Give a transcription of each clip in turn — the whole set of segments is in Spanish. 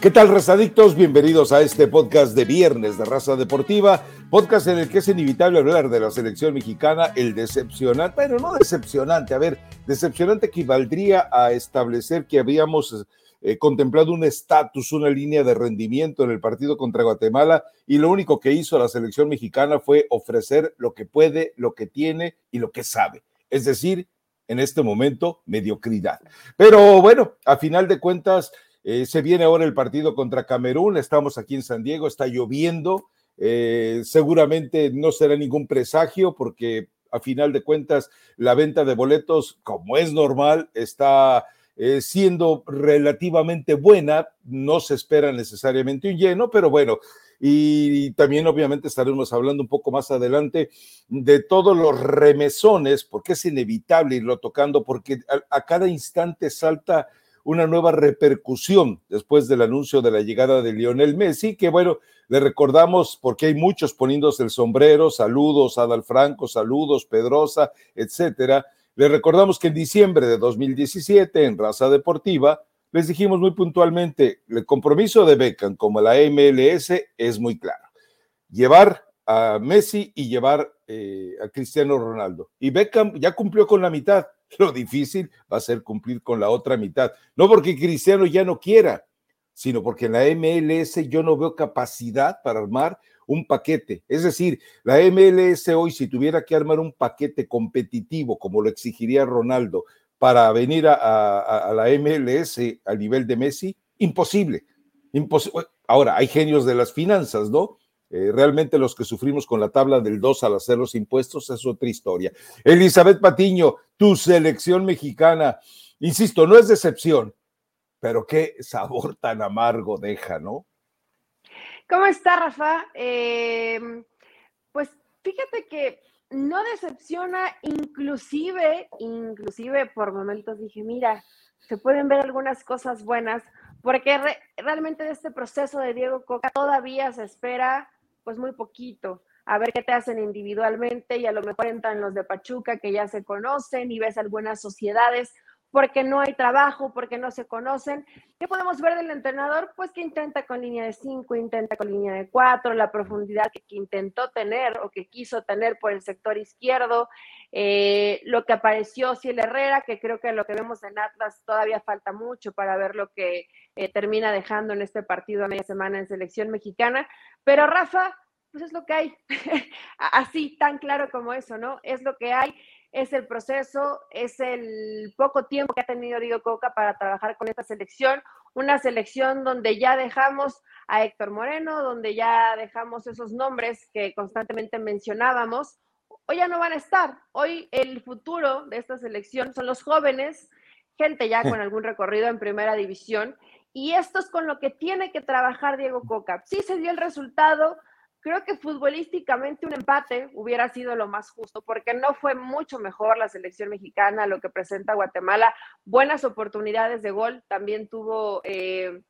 ¿Qué tal, razadictos? Bienvenidos a este podcast de viernes de Raza Deportiva, podcast en el que es inevitable hablar de la selección mexicana, el decepcionante, bueno, no decepcionante, a ver, decepcionante equivaldría a establecer que habíamos eh, contemplado un estatus, una línea de rendimiento en el partido contra Guatemala y lo único que hizo la selección mexicana fue ofrecer lo que puede, lo que tiene y lo que sabe, es decir, en este momento, mediocridad. Pero bueno, a final de cuentas eh, se viene ahora el partido contra Camerún, estamos aquí en San Diego, está lloviendo, eh, seguramente no será ningún presagio porque a final de cuentas la venta de boletos, como es normal, está eh, siendo relativamente buena, no se espera necesariamente un lleno, pero bueno, y también obviamente estaremos hablando un poco más adelante de todos los remesones, porque es inevitable irlo tocando, porque a cada instante salta una nueva repercusión después del anuncio de la llegada de Lionel Messi, que bueno, le recordamos porque hay muchos poniéndose el sombrero, saludos Adal Franco, saludos Pedrosa, etcétera. Le recordamos que en diciembre de 2017 en Raza Deportiva les dijimos muy puntualmente, el compromiso de Beckham como la MLS es muy claro. Llevar a Messi y llevar eh, a Cristiano Ronaldo. Y Beckham ya cumplió con la mitad lo difícil va a ser cumplir con la otra mitad. No porque Cristiano ya no quiera, sino porque en la MLS yo no veo capacidad para armar un paquete. Es decir, la MLS hoy, si tuviera que armar un paquete competitivo, como lo exigiría Ronaldo, para venir a, la MLS al nivel de Messi, imposible. imposible. Ahora, hay genios de las finanzas, ¿no? Eh, realmente los que sufrimos con la tabla del 2 al hacer los impuestos es otra historia. Elizabeth Patiño, tu selección mexicana, insisto, no es decepción, pero qué sabor tan amargo deja, ¿no? ¿Cómo está, Rafa? Em, pues fíjate que no decepciona, inclusive, inclusive por momentos dije, mira, se pueden ver algunas cosas buenas, porque realmente de este proceso de Diego Coca todavía se espera pues muy poquito, a ver qué te hacen individualmente y a lo mejor entran los de Pachuca que ya se conocen y ves algunas sociedades porque no hay trabajo, porque no se conocen. ¿Qué podemos ver del entrenador? Pues que intenta con línea de 5, intenta con línea de 4, la profundidad que, intentó tener o que quiso tener por el sector izquierdo, eh, lo que apareció Ciel Herrera, que creo que lo que vemos en Atlas todavía falta mucho para ver lo que eh, termina dejando en este partido a media semana en selección mexicana. Pero Rafa, pues es lo que hay, así tan claro como eso, ¿no? Es lo que hay, es el proceso, es el poco tiempo que ha tenido Diego Coca para trabajar con esta selección, una selección donde ya dejamos a Héctor Moreno, donde ya dejamos esos nombres que constantemente mencionábamos, hoy ya no van a estar, hoy el futuro de esta selección son los jóvenes, gente ya con algún recorrido en primera división, y esto es con lo que tiene que trabajar Diego Coca. Sí se dio el resultado, creo que futbolísticamente un empate hubiera sido lo más justo, porque no fue mucho mejor la selección mexicana, lo que presenta Guatemala. Buenas oportunidades de gol también tuvo eh,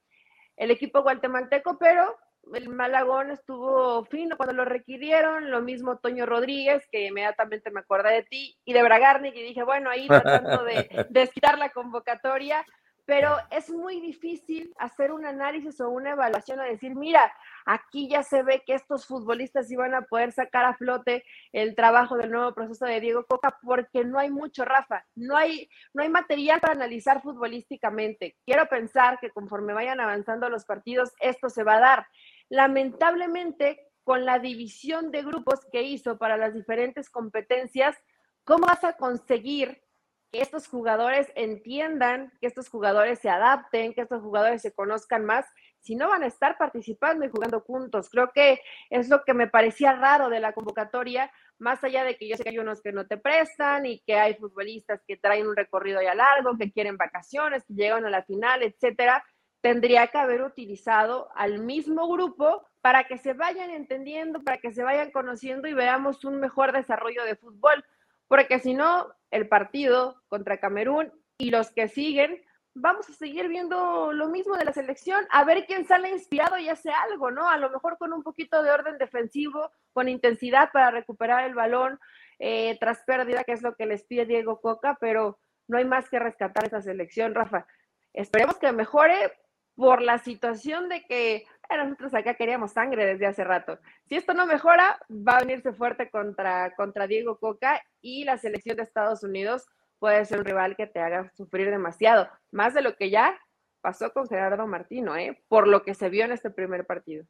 el equipo guatemalteco, pero el Malagón estuvo fino cuando lo requirieron, lo mismo Toño Rodríguez, que inmediatamente me acordé de ti, y de Bragarnik, y dije, bueno, ahí tratando de desquitar la convocatoria, pero es muy difícil hacer un análisis o una evaluación o decir, mira, aquí ya se ve que estos futbolistas iban a poder sacar a flote el trabajo del nuevo proceso de Diego Coca porque no hay mucho, Rafa, no hay, no hay material para analizar futbolísticamente. Quiero pensar que conforme vayan avanzando los partidos, esto se va a dar. Lamentablemente, con la división de grupos que hizo para las diferentes competencias, ¿cómo vas a conseguir que estos jugadores entiendan, que estos jugadores se adapten, que estos jugadores se conozcan más, si no van a estar participando y jugando juntos. Creo que es lo que me parecía raro de la convocatoria, más allá de que yo sé que hay unos que no te prestan y que hay futbolistas que traen un recorrido ya largo, que quieren vacaciones, que llegan a la final, etcétera, tendría que haber utilizado al mismo grupo para que se vayan entendiendo, para que se vayan conociendo y veamos un mejor desarrollo de fútbol porque si no, el partido contra Camerún y los que siguen, vamos a seguir viendo lo mismo de la selección, a ver quién sale inspirado y hace algo, ¿no? A lo mejor con un poquito de orden defensivo, con intensidad para recuperar el balón eh, tras pérdida, que es lo que les pide Diego Coca, pero no hay más que rescatar esa selección, Rafa. Esperemos que mejore por la situación de que nosotros acá queríamos sangre desde hace rato. Si esto no mejora, va a venirse fuerte contra, contra Diego Coca y la selección de Estados Unidos puede ser un rival que te haga sufrir demasiado, más de lo que ya pasó con Gerardo Martino, ¿eh? por lo que se vio en este primer partido.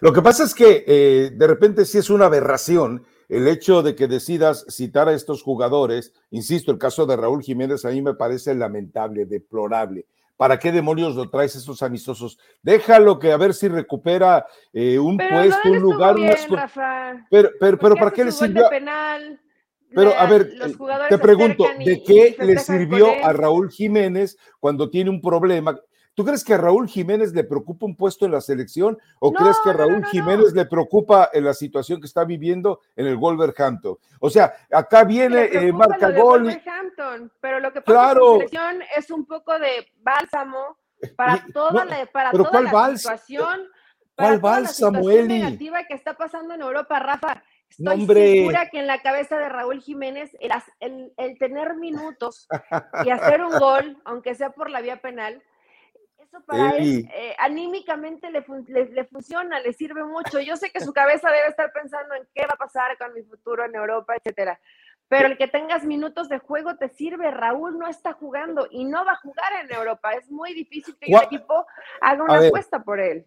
Lo que pasa es que eh, de repente sí es una aberración el hecho de que decidas citar a estos jugadores, insisto, el caso de Raúl Jiménez a mí me parece lamentable, deplorable. ¿Para qué demonios lo traes esos amistosos? Déjalo que a ver si recupera eh, un puesto, un lugar. Pero, pero, pero ¿para qué le sirvió? Pero a ver, eh, te pregunto, ¿de qué le sirvió a Raúl Jiménez cuando tiene un problema? ¿Tú crees que a Raúl Jiménez le preocupa un puesto en la selección o crees que a Raúl Jiménez le preocupa en la situación que está viviendo en el Wolverhampton? O sea, acá viene eh, marca gol. pero lo que pasa en la selección es un poco de bálsamo para toda la, para toda la situación. ¿Cuál bálsamo, Eli? negativa que está pasando en Europa, Rafa. Estoy segura que en la cabeza de Raúl Jiménez el, el, tener minutos y hacer un gol, aunque sea por la vía penal, para él eh, anímicamente le, le, funciona, le sirve mucho. Yo sé que su cabeza debe estar pensando en qué va a pasar con mi futuro en Europa, etcétera. Pero el que tengas minutos de juego te sirve. Raúl no está jugando y no va a jugar en Europa. Es muy difícil que el equipo haga una apuesta por él.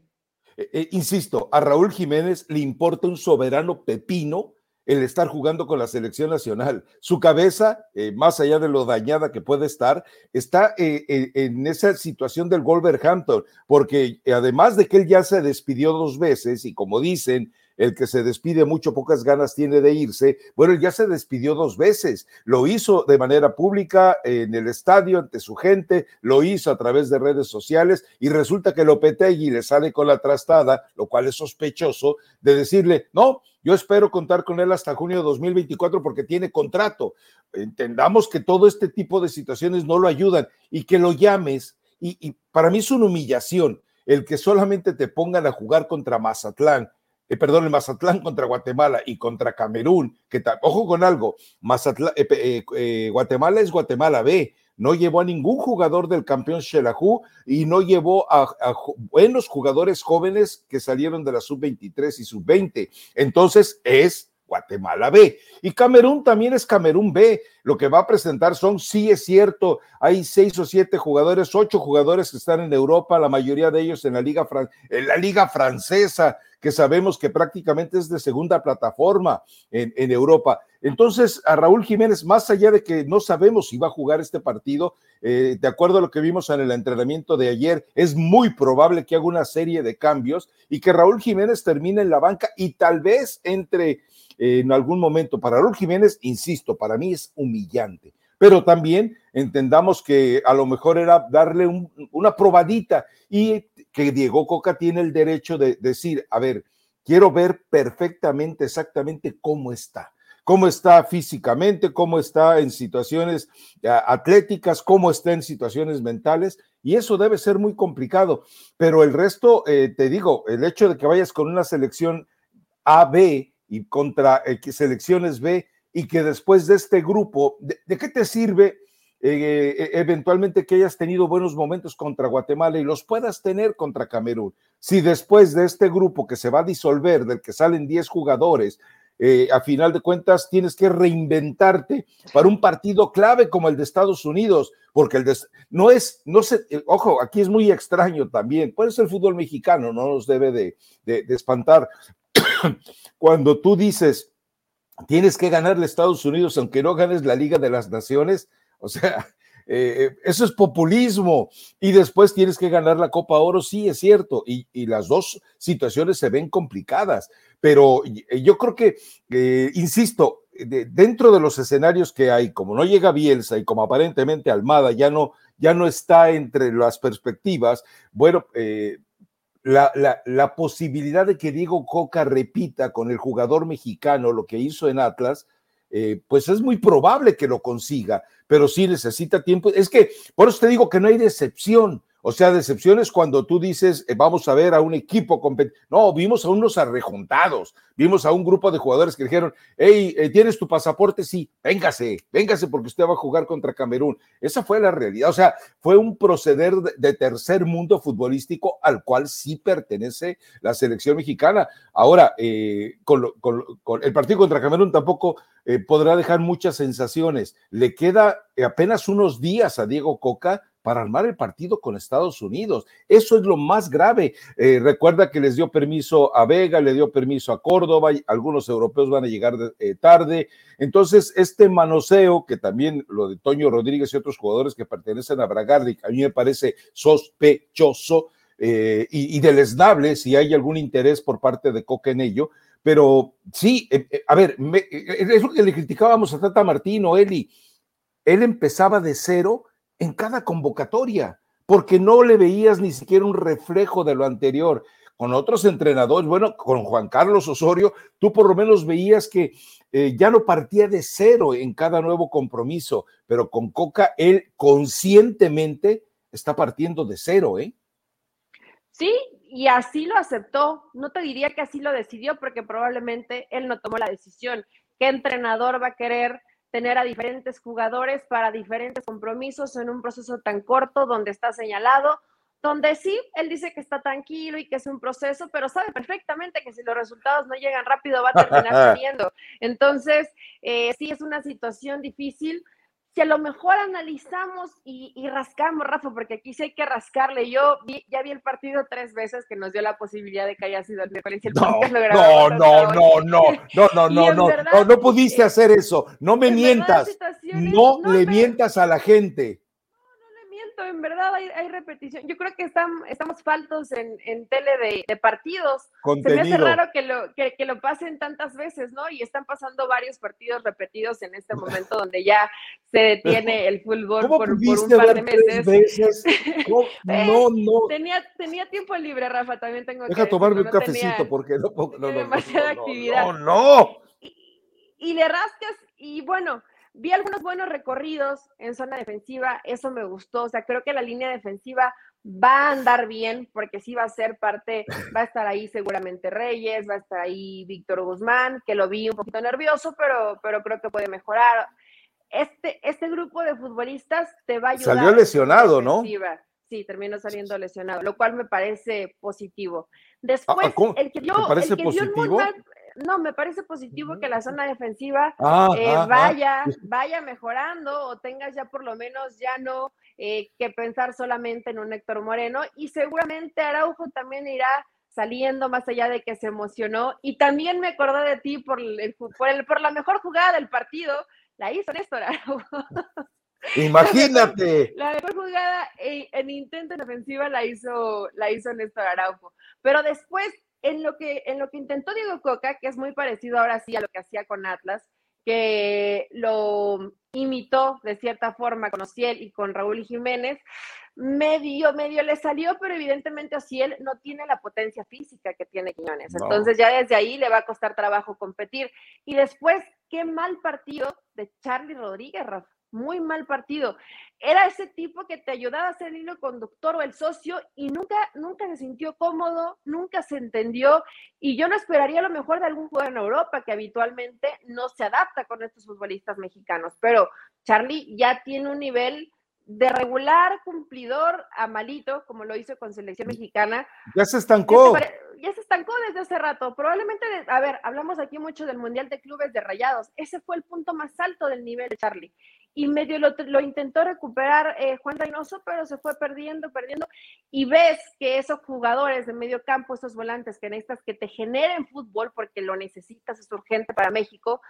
Eh, eh, insisto, a Raúl Jiménez le importa un soberano pepino el estar jugando con la selección nacional. Su cabeza, eh, más allá de lo dañada que puede estar, está en esa situación del Wolverhampton, porque además de que él ya se despidió dos veces y como dicen, el que se despide mucho, pocas ganas tiene de irse. Bueno, ya se despidió dos veces. Lo hizo de manera pública en el estadio ante su gente, lo hizo a través de redes sociales y resulta que Lopetegui le sale con la trastada, lo cual es sospechoso, de decirle, no, yo espero contar con él hasta junio de 2024 porque tiene contrato. Entendamos que todo este tipo de situaciones no lo ayudan y que lo llames. Y para mí es una humillación el que solamente te pongan a jugar contra Mazatlán eh, perdón, el Mazatlán contra Guatemala y contra Camerún, que ojo con algo, Mazatlán, eh, eh, Guatemala es Guatemala B, no llevó a ningún jugador del campeón Shelahu y no llevó a, a, buenos jugadores jóvenes que salieron de la sub-23 y sub-20. Entonces es Guatemala B. Y Camerún también es Camerún B. Lo que va a presentar son, sí es cierto, hay seis o siete jugadores, ocho jugadores que están en Europa, la mayoría de ellos en la liga, en la liga francesa, que sabemos que prácticamente es de segunda plataforma en, en Europa. Entonces, a Raúl Jiménez, más allá de que no sabemos si va a jugar este partido, eh, de acuerdo a lo que vimos en el entrenamiento de ayer, es muy probable que haga una serie de cambios y que Raúl Jiménez termine en la banca y tal vez entre en algún momento. Para Raúl Jiménez, insisto, para mí es humillante, pero también entendamos que a lo mejor era darle una probadita y que Diego Coca tiene el derecho de decir, a ver, quiero ver perfectamente, exactamente cómo está cómo está físicamente, cómo está en situaciones atléticas, cómo está en situaciones mentales, y eso debe ser muy complicado. Pero el resto, eh, te digo, el hecho de que vayas con una selección AB y contra eh, selecciones B y que después de este grupo, ¿de, qué te sirve eh, eh, eventualmente que hayas tenido buenos momentos contra Guatemala y los puedas tener contra Camerún? Si después de este grupo que se va a disolver, del que salen 10 jugadores, a final de cuentas tienes que reinventarte para un partido clave como el de Estados Unidos, porque el de, no es, no sé, ojo, aquí es muy extraño también, puede ser el fútbol mexicano, no nos debe de, de espantar, cuando tú dices, tienes que ganarle a Estados Unidos aunque no ganes la Liga de las Naciones, o sea, eh, eso es populismo. Y después tienes que ganar la Copa Oro, sí, es cierto. Y, las dos situaciones se ven complicadas. Pero yo creo que, eh, insisto, dentro de los escenarios que hay, como no llega Bielsa y como aparentemente Almada ya no, ya no está entre las perspectivas, bueno, eh, la, posibilidad de que Diego Coca repita con el jugador mexicano lo que hizo en Atlas, eh, pues es muy probable que lo consiga, pero sí necesita tiempo. Es que por eso te digo que no hay decepción. O sea, decepciones cuando tú dices, eh, vamos a ver a un equipo competitivo. No, vimos a unos arrejuntados, vimos a un grupo de jugadores que dijeron, hey, eh, ¿tienes tu pasaporte? Sí, véngase, véngase porque usted va a jugar contra Camerún. Esa fue la realidad. O sea, fue un proceder de, tercer mundo futbolístico al cual sí pertenece la selección mexicana. Ahora, eh, con, el partido contra Camerún tampoco podrá dejar muchas sensaciones. Le queda apenas unos días a Diego Coca para armar el partido con Estados Unidos. Eso es lo más grave. Eh, recuerda que les dio permiso a Vega, le dio permiso a Córdoba, y algunos europeos van a llegar eh, tarde. Entonces, este manoseo, que también lo de Toño Rodríguez y otros jugadores que pertenecen a Bragardic, a mí me parece sospechoso eh, y, y, deleznable si hay algún interés por parte de Coca en ello. Pero sí, a ver, es lo que le criticábamos a Tata Martino, Eli. Él empezaba de cero en cada convocatoria, porque no le veías ni siquiera un reflejo de lo anterior. Con otros entrenadores, bueno, con Juan Carlos Osorio, tú por lo menos veías que eh, ya no partía de cero en cada nuevo compromiso, pero con Coca él conscientemente está partiendo de cero, ¿eh? Sí, y así lo aceptó. No te diría que así lo decidió porque probablemente él no tomó la decisión. ¿Qué entrenador va a querer tener a diferentes jugadores para diferentes compromisos en un proceso tan corto donde está señalado, donde sí, él dice que está tranquilo y que es un proceso, pero sabe perfectamente que si los resultados no llegan rápido va a terminar perdiendo. Entonces, eh, sí es una situación difícil si a lo mejor analizamos y, rascamos, Rafa, porque aquí sí hay que rascarle. Yo ya vi el partido tres veces que nos dio la posibilidad de que haya sido el mejor. No, no, no, no, no, no, no, no, no, no, pudiste hacer eso. No me mientas. no, le mientas a la gente en verdad hay, repetición. Yo creo que estamos faltos en, tele de, partidos. Se me hace raro que lo, que, lo pasen tantas veces, ¿no? Y están pasando varios partidos repetidos en este momento donde ya se detiene el fútbol por, un par de meses. Eh, no, no. Tenía, tenía tiempo libre, Rafa, también tengo Deja tomarme un cafecito porque no, no, no, actividad. No, no. y le rascas y bueno, Vi algunos buenos recorridos en zona defensiva, eso me gustó, o sea, creo que la línea defensiva va a andar bien porque sí va a ser parte, va a estar ahí seguramente Reyes, va a estar ahí Víctor Guzmán, que lo vi un poquito nervioso, pero, pero creo que puede mejorar. Este, este grupo de futbolistas te va a ayudar. Salió lesionado, ¿no? Sí, terminó saliendo lesionado, lo cual me parece positivo. Ah, Después, el que dio, el que dio no, me parece positivo que la zona defensiva ah, eh, ah, ah. vaya, vaya mejorando o tengas ya por lo menos ya no eh, que pensar solamente en un Héctor Moreno y seguramente Araujo también irá saliendo más allá de que se emocionó y también me acordé de ti por, el, por, la mejor jugada del partido, la hizo Néstor Araujo. Imagínate. La mejor jugada en intento en ofensiva la hizo, la hizo Néstor Araujo. Pero después en lo que, en lo que intentó Diego Coca, que es muy parecido ahora sí a lo que hacía con Atlas, que lo imitó de cierta forma con Ociel y con Raúl Jiménez, medio, medio le salió, pero evidentemente Ociel no tiene la potencia física que tiene Quiñones. Entonces ya desde ahí le va a costar trabajo competir. Y después, qué mal partido de Charlie Rodríguez, Rafa muy mal partido. Era ese tipo que te ayudaba a ser el hilo conductor o el socio y nunca, nunca se sintió cómodo, nunca se entendió. Y yo no esperaría lo mejor de algún jugador en Europa que habitualmente no se adapta con estos futbolistas mexicanos. Pero Charlie ya tiene un nivel de regular cumplidor a malito, como lo hizo con selección mexicana. Ya se estancó. Ya se, estancó desde hace rato. Probablemente, a ver, hablamos aquí mucho del Mundial de Clubes de Rayados. Ese fue el punto más alto del nivel de Charlie y medio lo, intentó recuperar eh, Juan Reynoso, pero se fue perdiendo, perdiendo. Y ves que esos jugadores de medio campo, esos volantes que necesitas que te generen fútbol porque lo necesitas, es urgente para México,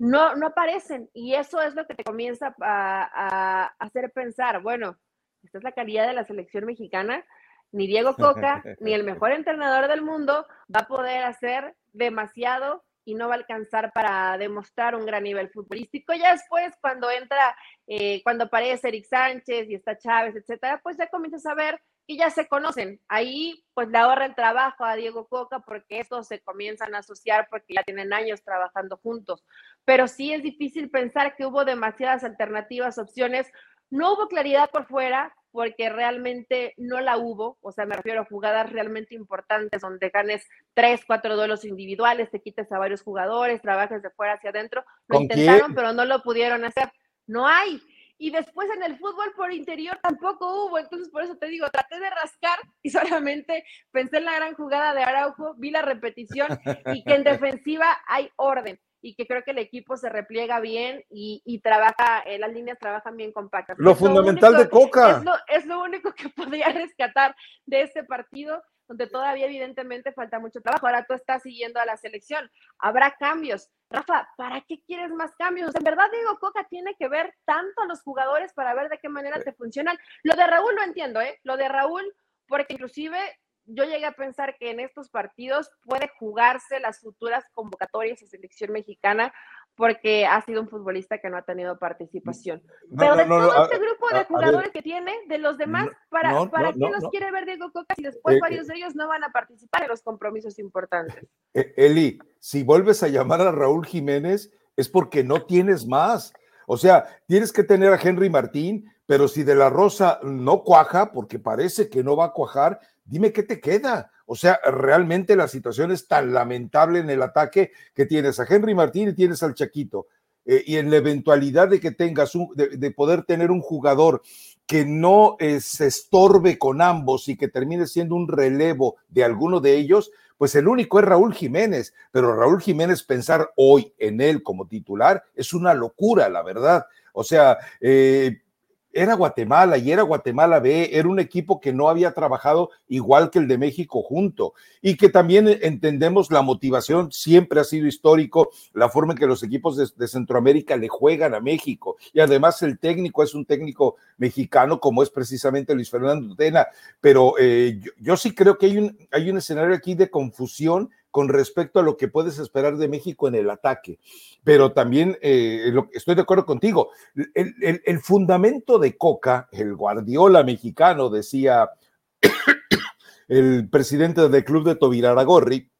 no, no aparecen. Y eso es lo que te comienza a, hacer pensar, bueno, esta es la calidad de la selección mexicana. Ni Diego Coca, ni el mejor entrenador del mundo va a poder hacer demasiado y no va a alcanzar para demostrar un gran nivel futbolístico. Ya después, cuando entra, eh, cuando aparece Eric Sánchez y está Chávez, etcétera, pues ya comienzas a ver que ya se conocen. Ahí, pues le ahorra el trabajo a Diego Coca porque estos se comienzan a asociar porque ya tienen años trabajando juntos. Pero sí es difícil pensar que hubo demasiadas alternativas, opciones. No hubo claridad por fuera, porque realmente no la hubo, o sea, me refiero a jugadas realmente importantes donde ganes tres, cuatro duelos individuales, te quites a varios jugadores, trabajes de fuera hacia adentro. Lo intentaron, pero no lo pudieron hacer. No hay. Y después en el fútbol por interior tampoco hubo. Entonces, por eso te digo, traté de rascar y solamente pensé en la gran jugada de Araujo, vi la repetición y que en defensiva hay orden y que creo que el equipo se repliega bien y, trabaja, eh, las líneas trabajan bien compactas. Lo fundamental de Coca. Es lo, único que podría rescatar de este partido, donde todavía evidentemente falta mucho trabajo. Ahora tú estás siguiendo a la selección, habrá cambios. Rafa, ¿para qué quieres más cambios? En verdad digo, Coca tiene que ver tanto a los jugadores para ver de qué manera te funcionan. Lo de Raúl lo entiendo, ¿eh? Lo de Raúl, porque inclusive yo llegué a pensar que en estos partidos puede jugarse las futuras convocatorias de selección mexicana porque ha sido un futbolista que no ha tenido participación. Pero de todo este grupo de jugadores que tiene, de los demás, ¿para, ¿para qué los quiere ver Diego Coca si después eh, varios de ellos no van a participar en los compromisos importantes? Eh, Eli, si vuelves a llamar a Raúl Jiménez es porque no tienes más. O sea, tienes que tener a Henry Martín, pero si de la Rosa no cuaja, porque parece que no va a cuajar, dime qué te queda. O sea, realmente la situación es tan lamentable en el ataque que tienes a Henry Martín y tienes al Chaquito. Eh, y en la eventualidad de que tengas un, de, poder tener un jugador que no eh, se estorbe con ambos y que termine siendo un relevo de alguno de ellos, pues el único es Raúl Jiménez, pero Raúl Jiménez pensar hoy en él como titular es una locura, la verdad. O sea, eh, era Guatemala y era Guatemala B, era un equipo que no había trabajado igual que el de México junto. Y que también entendemos la motivación, siempre ha sido histórico la forma en que los equipos de, Centroamérica le juegan a México. Y además el técnico es un técnico mexicano como es precisamente Luis Fernando Tena, pero eh, yo, sí creo que hay un, hay un escenario aquí de confusión con respecto a lo que puedes esperar de México en el ataque. Pero también eh, estoy de acuerdo contigo. El, fundamento de Coca, el Guardiola mexicano, decía el presidente del club de Tobiraragorri,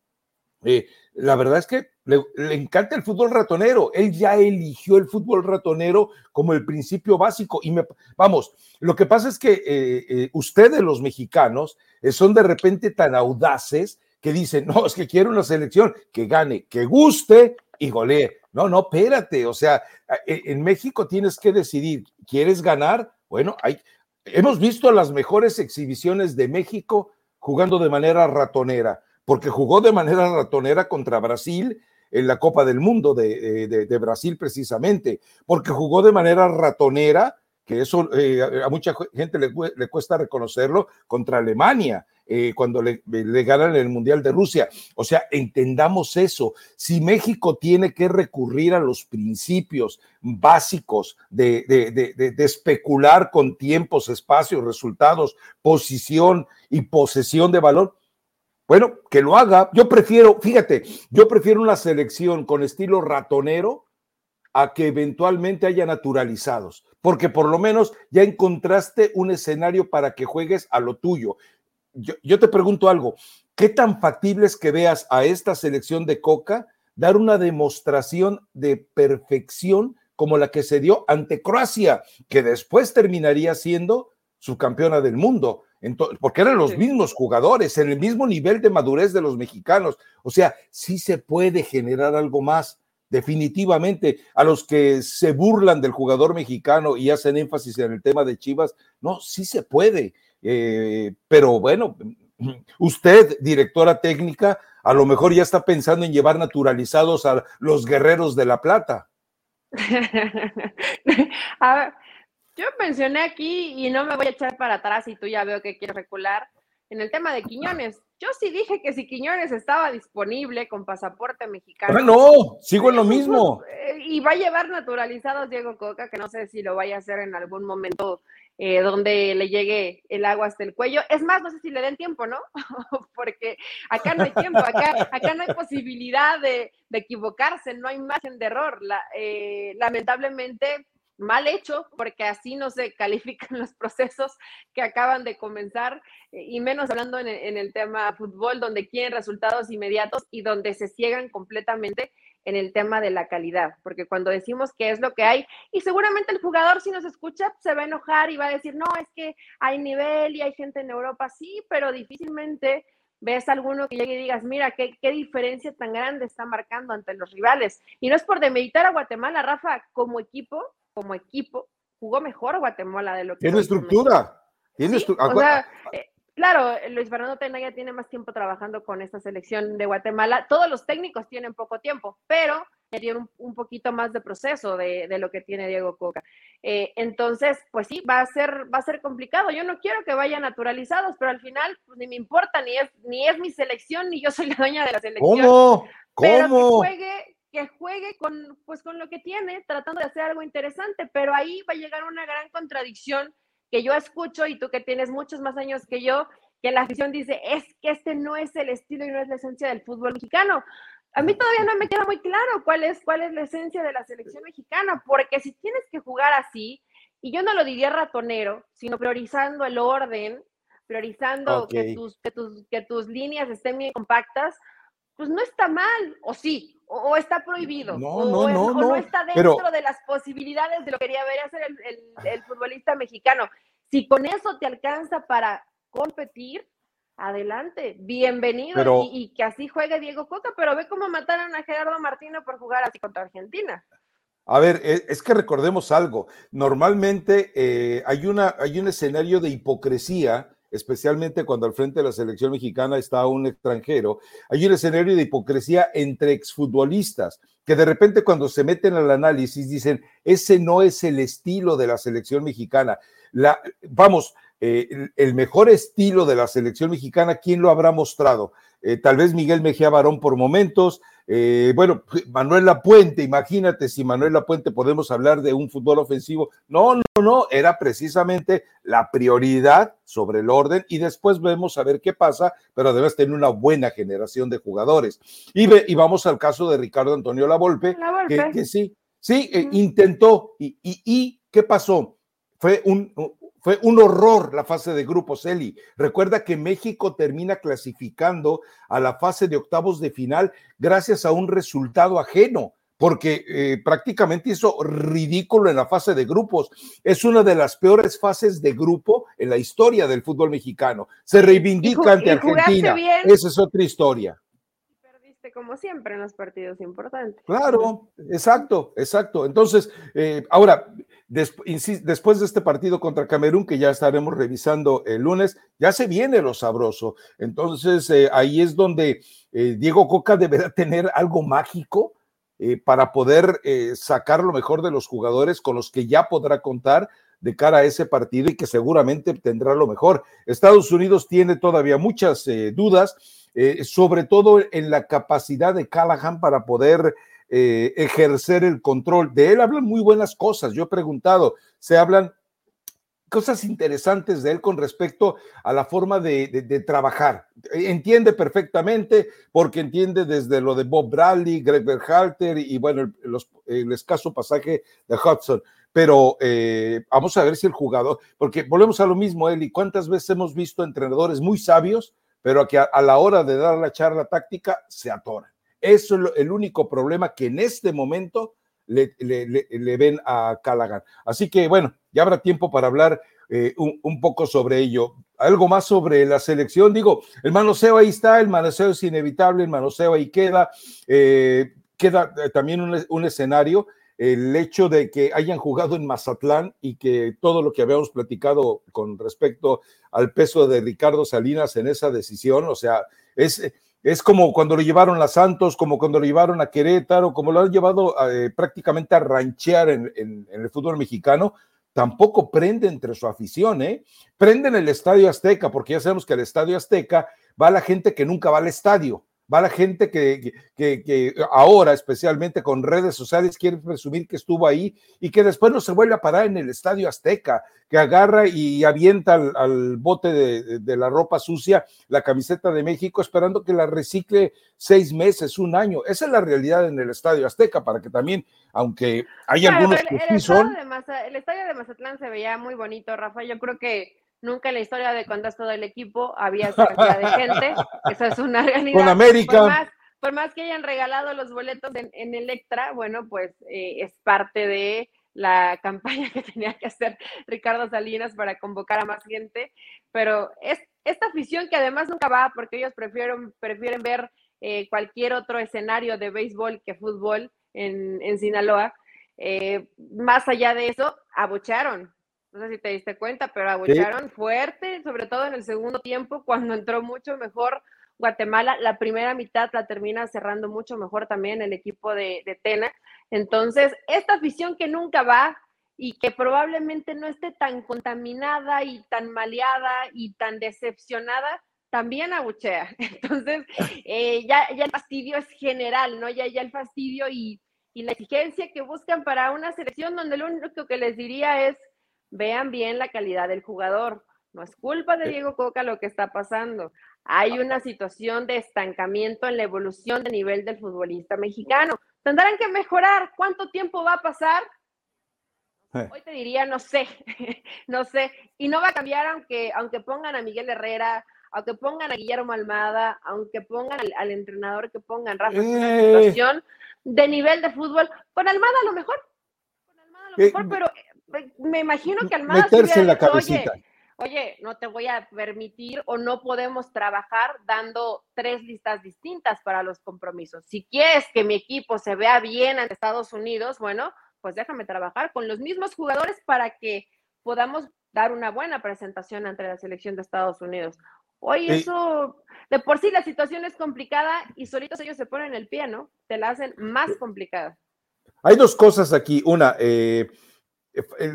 eh, la verdad es que le, encanta el fútbol ratonero. Él ya eligió el fútbol ratonero como el principio básico. Y me, vamos, lo que pasa es que eh, ustedes, los mexicanos, son de repente tan audaces que dicen, no, es que quiero una selección que gane, que guste y golee. No, no, espérate, o sea, e, en México tienes que decidir, ¿quieres ganar? Bueno, hay, hemos visto las mejores exhibiciones de México jugando de manera ratonera, porque jugó de manera ratonera contra Brasil en la Copa del Mundo de, de, Brasil precisamente, porque jugó de manera ratonera, que eso eh, a mucha gente le, le cuesta reconocerlo, contra Alemania. Eh, cuando le, ganan el Mundial de Rusia. O sea, entendamos eso. Si México tiene que recurrir a los principios básicos de, de especular con tiempos, espacios, resultados, posición y posesión de valor, bueno, que lo haga. Yo prefiero, fíjate, yo prefiero una selección con estilo ratonero a que eventualmente haya naturalizados, porque por lo menos ya encontraste un escenario para que juegues a lo tuyo yo, te pregunto algo, ¿qué tan factible es que veas a esta selección de Coca dar una demostración de perfección como la que se dio ante Croacia, que después terminaría siendo su campeona del mundo? porque eran los mismos jugadores, en el mismo nivel de madurez de los mexicanos. O sea, sí se puede generar algo más definitivamente a los que se burlan del jugador mexicano y hacen énfasis en el tema de Chivas, no, sí se puede. Eh, pero bueno, usted, directora técnica, a lo mejor ya está pensando en llevar naturalizados a los guerreros de la plata. a ver, yo mencioné aquí y no me voy a echar para atrás y tú ya veo que quieres recular en el tema de Quiñones. Yo sí dije que si Quiñones estaba disponible con pasaporte mexicano. Ah, no, sigo en lo mismo. Eh, y va a llevar naturalizados Diego Coca, que no sé si lo vaya a hacer en algún momento eh, donde le llegue el agua hasta el cuello. Es más, no sé si le den tiempo, ¿no? Porque acá no hay tiempo, acá, acá no hay posibilidad de, equivocarse, no hay margen de error. Eh, lamentablemente, mal hecho, porque así no se califican los procesos que acaban de comenzar, eh, y menos hablando en, en, el tema fútbol, donde quieren resultados inmediatos y donde se ciegan completamente en el tema de la calidad, porque cuando decimos que es lo que hay, y seguramente el jugador si nos escucha se va a enojar y va a decir, no, es que hay nivel y hay gente en Europa, sí, pero difícilmente ves a alguno que llegue y digas, mira, qué, qué diferencia tan grande está marcando ante los rivales. Y no es por demeritar a Guatemala, Rafa, como equipo, como equipo, jugó mejor Guatemala de lo que... Tiene estructura. Tiene estructura. Claro, Luis Fernando Tenaya tiene más tiempo trabajando con esta selección de Guatemala. Todos los técnicos tienen poco tiempo, pero tiene un, poquito más de proceso de, lo que tiene Diego Coca. Eh, entonces, pues sí, va a ser, va a ser complicado. Yo no quiero que vayan naturalizados, pero al final pues, ni me importa, ni es, ni es mi selección, ni yo soy la dueña de la selección. ¿Cómo? Pero que juegue, que juegue con, pues, con lo que tiene, tratando de hacer algo interesante, pero ahí va a llegar una gran contradicción que yo escucho y tú que tienes muchos más años que yo, que la afición dice, es que este no es el estilo y no es la esencia del fútbol mexicano. A mí todavía no me queda muy claro cuál es, cuál es la esencia de la selección mexicana, porque si tienes que jugar así, y yo no lo diría ratonero, sino priorizando el orden, priorizando que, tus, que, tus, que tus líneas estén bien compactas, pues no está mal, o sí, o, está prohibido, no, o, no, no, no, está dentro de las posibilidades de lo que quería ver hacer el, futbolista mexicano. Si con eso te alcanza para competir, adelante, bienvenido y, que así juegue Diego Coca, pero ve cómo mataron a Gerardo Martino por jugar así contra Argentina. A ver, e, es que recordemos algo. Normalmente eh, hay, una, hay un escenario de hipocresía especialmente cuando al frente de la selección mexicana está un extranjero, hay un escenario de hipocresía entre exfutbolistas que de repente cuando se meten al análisis dicen, ese no es el estilo de la selección mexicana. La, vamos, eh, el mejor estilo de la selección mexicana, ¿quién lo habrá mostrado? Eh, tal vez Miguel Mejía Barón por momentos, eh, bueno, Manuel Lapuente, imagínate si Manuel Lapuente podemos hablar de un fútbol ofensivo. No, no, no, era precisamente la prioridad sobre el orden y después vemos a ver qué pasa, pero debes tener una buena generación de jugadores. Y, y vamos al caso de Ricardo Antonio Lavolpe, Que, que sí, sí, intentó. Y, y, ¿Y qué pasó? Fue un, fue un horror la fase de grupos, Eli. Recuerda que México termina clasificando a la fase de octavos de final gracias a un resultado ajeno, porque eh, prácticamente hizo ridículo en la fase de grupos. Es una de las peores fases de grupo en la historia del fútbol mexicano. Se reivindica ante Argentina. Esa es otra historia como siempre en los partidos importantes. Claro, exacto, exacto. Entonces, eh, ahora, después de este partido contra Camerún, que ya estaremos revisando el lunes, ya se viene lo sabroso. Entonces, eh, ahí es donde eh, Diego Coca deberá tener algo mágico para poder sacar lo mejor de los jugadores con los que ya podrá contar de cara a ese partido y que seguramente tendrá lo mejor. Estados Unidos tiene todavía muchas dudas eh, sobre todo en la capacidad de Callahan para poder eh, ejercer el control. De él hablan muy buenas cosas. Yo he preguntado, se hablan cosas interesantes de él con respecto a la forma de, trabajar. Entiende perfectamente, porque entiende desde lo de Bob Bradley, Greg Berhalter y, bueno, el, escaso pasaje de Hudson. Pero eh, vamos a ver si el jugador, porque volvemos a lo mismo, Eli, ¿cuántas veces hemos visto entrenadores muy sabios pero que a, la hora de dar la charla táctica se atoran. Eso es el único problema que en este momento le, ven a Callaghan. Así que bueno, ya habrá tiempo para hablar eh, un, poco sobre ello. Algo más sobre la selección, digo, el manoseo ahí está, el manoseo es inevitable, el manoseo ahí queda, eh, queda eh, también un escenario el hecho de que hayan jugado en Mazatlán y que todo lo que habíamos platicado con respecto al peso de Ricardo Salinas en esa decisión, o sea, es, es como cuando lo llevaron a Santos, como cuando lo llevaron a Querétaro, como lo han llevado eh, prácticamente a ranchear en, el fútbol mexicano, tampoco prende entre su afición, ¿eh? Prende en el Estadio Azteca, porque ya sabemos que el Estadio Azteca va la gente que nunca va al estadio va la gente que, que, ahora, especialmente con redes sociales, quiere presumir que estuvo ahí y que después no se vuelve a parar en el Estadio Azteca, que agarra y avienta al, bote de, la ropa sucia la camiseta de México esperando que la recicle seis meses, un año. Esa es la realidad en el Estadio Azteca, para que también, aunque hay algunos que el, son... el Estadio de Mazatlán se veía muy bonito, Rafa. Yo creo que Nunca en la historia de cuando es todo el equipo había esa cantidad de gente. Esa es una realidad. Con América. por más que hayan regalado los boletos en, Electra, bueno, pues eh, es parte de la campaña que tenía que hacer Ricardo Salinas para convocar a más gente, pero es esta afición que además nunca va porque ellos prefieren, prefieren ver eh, cualquier otro escenario de béisbol que fútbol en, en Sinaloa, eh, más allá de eso, abucharon. No sé si te diste cuenta, pero abucharon fuerte, sobre todo en el segundo tiempo, cuando entró mucho mejor Guatemala. La primera mitad la termina cerrando mucho mejor también el equipo de, de Tena. Entonces, esta afición que nunca va y que probablemente no esté tan contaminada y tan maleada y tan decepcionada, también abuchea. Entonces, eh, ya, ya el fastidio es general, ¿no? Ya, ya el fastidio y, y la exigencia que buscan para una selección donde lo único que les diría es, vean bien la calidad del jugador. No es culpa de Diego Coca lo que está pasando. Hay una situación de estancamiento en la evolución de nivel del futbolista mexicano. Tendrán que mejorar. ¿Cuánto tiempo va a pasar? Eh. Hoy te diría, no sé, no sé. Y no va a cambiar aunque, aunque pongan a Miguel Herrera, aunque pongan a Guillermo Almada, aunque pongan al, entrenador que pongan Rafa, una eh. situación de nivel de fútbol. Con Almada a lo mejor, con Almada a lo mejor, pero me imagino que Almada meterse en la cabecita. Oye, no te voy a permitir o no podemos trabajar dando tres listas distintas para los compromisos. Si quieres que mi equipo se vea bien ante Estados Unidos, bueno, pues déjame trabajar con los mismos jugadores para que podamos dar una buena presentación ante la selección de Estados Unidos. Hoy eso, de por sí la situación es complicada y solitos ellos se ponen el pie, ¿no? Te la hacen más complicada. Hay dos cosas aquí. Una, eh,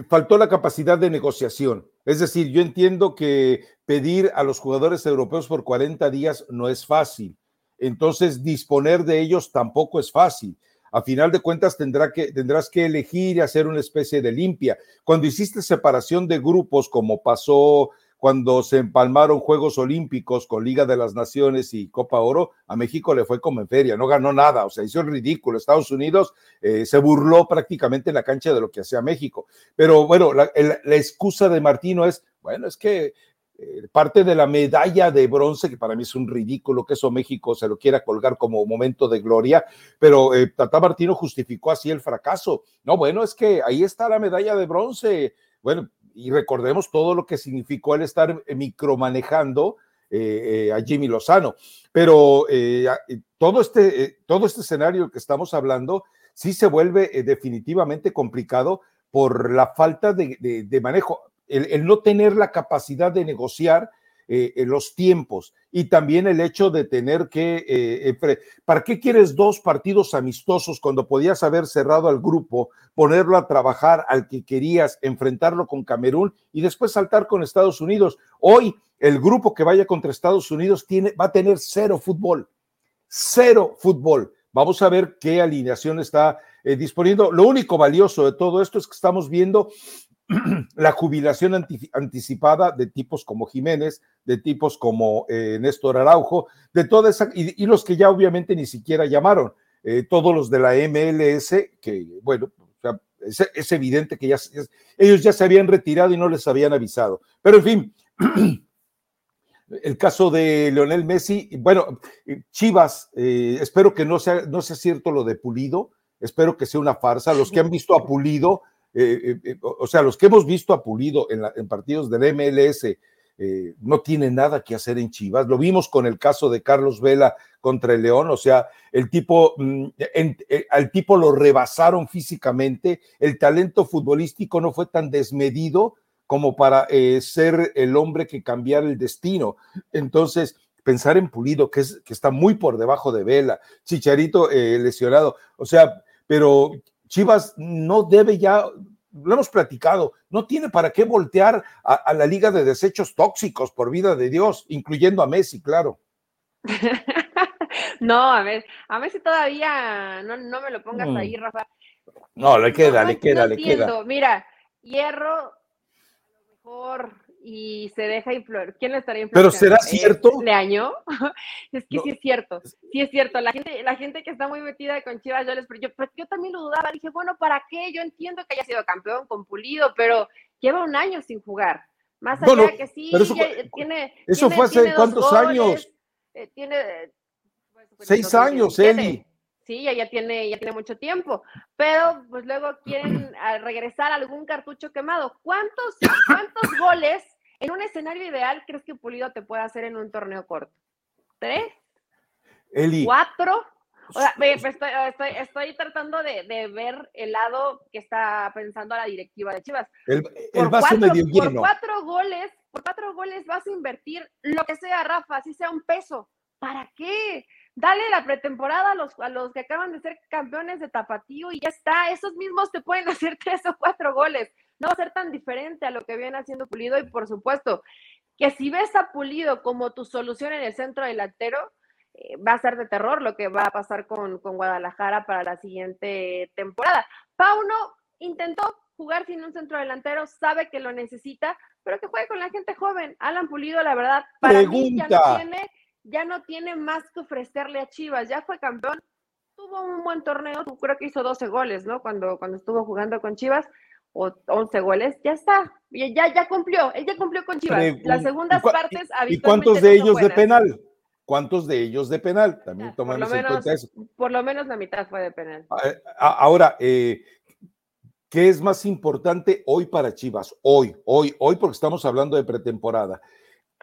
faltó la capacidad de negociación. Es decir, yo entiendo que pedir a los jugadores europeos por 40 días no es fácil. Entonces, disponer de ellos tampoco es fácil. A final de cuentas, tendrás que elegir y hacer una especie de limpia. Cuando hiciste separación de grupos, como pasó cuando se empalmaron Juegos Olímpicos con Liga de las Naciones y Copa Oro, a México le fue como en feria, no ganó nada, o sea, hizo el ridículo. Estados Unidos eh, se burló prácticamente en la cancha de lo que hacía México. Pero bueno, la, excusa de Martino es, bueno, es que eh, parte de la medalla de bronce, que para mí es un ridículo que eso México se lo quiera colgar como momento de gloria, pero eh, Tata Martino justificó así el fracaso. No, bueno, es que ahí está la medalla de bronce. Bueno, y recordemos todo lo que significó el estar micromanejando eh, eh, a Jimmy Lozano. Pero eh, todo, este, todo este escenario que estamos hablando sí se vuelve definitivamente complicado por la falta de, manejo, el, no tener la capacidad de negociar eh, los tiempos y también el hecho de tener que, eh, ¿para qué quieres dos partidos amistosos cuando podías haber cerrado al grupo, ponerlo a trabajar al que querías, enfrentarlo con Camerún y después saltar con Estados Unidos? Hoy el grupo que vaya contra Estados Unidos tiene, va a tener cero fútbol, cero fútbol. Vamos a ver qué alineación está eh, disponiendo. Lo único valioso de todo esto es que estamos viendo la jubilación anticipada de tipos como Jiménez, de tipos como eh, Néstor Araujo, de toda esa, y, los que ya obviamente ni siquiera llamaron, eh, todos los de la MLS, que bueno, es, evidente que ya, ellos ya se habían retirado y no les habían avisado. Pero en fin, el caso de Leonel Messi, bueno, Chivas, eh, espero que no sea, no sea cierto lo de Pulido, espero que sea una farsa. Los que han visto a Pulido, eh, eh, eh, o sea, los que hemos visto a Pulido en, partidos del MLS no tienen nada que hacer en Chivas. Lo vimos con el caso de Carlos Vela contra el León, o sea, el tipo, mm, al tipo lo rebasaron físicamente, el talento futbolístico no fue tan desmedido como para ser el hombre que cambiara el destino. Entonces, pensar en Pulido, que está muy por debajo de Vela, Chicharito lesionado, o sea, pero Chivas no debe ya, lo hemos platicado, no tiene para qué voltear a, la liga de desechos tóxicos, por vida de Dios, incluyendo a Messi, claro. no, a ver, a Messi todavía no, no me lo pongas mm. ahí, Rafa. No, le queda, le queda, le queda. Mira, Hierro, a lo mejor y se deja influir. ¿Quién le estaría influyendo? Pero será cierto. ¿Leaño? es que sí es cierto, sí es cierto. La gente, la gente que está muy metida con Chivas, yo, les, yo, pues, yo también lo dudaba. Dije, bueno, ¿para qué? Yo entiendo que haya sido campeón con Pulido, pero lleva un año sin jugar. Más allá que sí, eso, tiene. Eso fue hace cuántos años. Eh, tiene Seis años, Eli. Sí, ya tiene, ya tiene mucho tiempo, pero pues luego quieren regresar algún cartucho quemado. ¿Cuántos, cuántos goles en un escenario ideal crees que Pulido te puede hacer en un torneo corto? ¿Tres? Eli. ¿Cuatro? O sea, estoy, tratando de, ver el lado que está pensando la directiva de Chivas. El, vaso medio lleno. Por cuatro goles, por cuatro goles vas a invertir lo que sea, Rafa, así sea un peso. ¿Para qué? Dale la pretemporada a los, a los que acaban de ser campeones de tapatío y ya está. Esos mismos te pueden hacer tres o cuatro goles. No va a ser tan diferente a lo que viene haciendo Pulido y por supuesto que si ves a Pulido como tu solución en el centro delantero, eh, va a ser de terror lo que va a pasar con, Guadalajara para la siguiente temporada. Pauno intentó jugar sin un centro delantero, sabe que lo necesita, pero que juegue con la gente joven. Alan Pulido, la verdad, para mí ya no, tiene, ya no tiene más que ofrecerle a Chivas, ya fue campeón, tuvo un buen torneo, creo que hizo 12 goles, ¿no? Cuando, cuando estuvo jugando con Chivas, o 11 goles, ya está, ya, ya cumplió, él ya cumplió con Chivas. Las segundas partes habitualmente ¿Y cuántos de ellos de penal? ¿Cuántos de ellos de penal? También tomamos en cuenta eso. Por lo menos la mitad fue de penal. Ah, eh, ah, ahora, eh, ¿qué es más importante hoy para Chivas? Hoy, hoy, hoy, porque estamos hablando de pretemporada.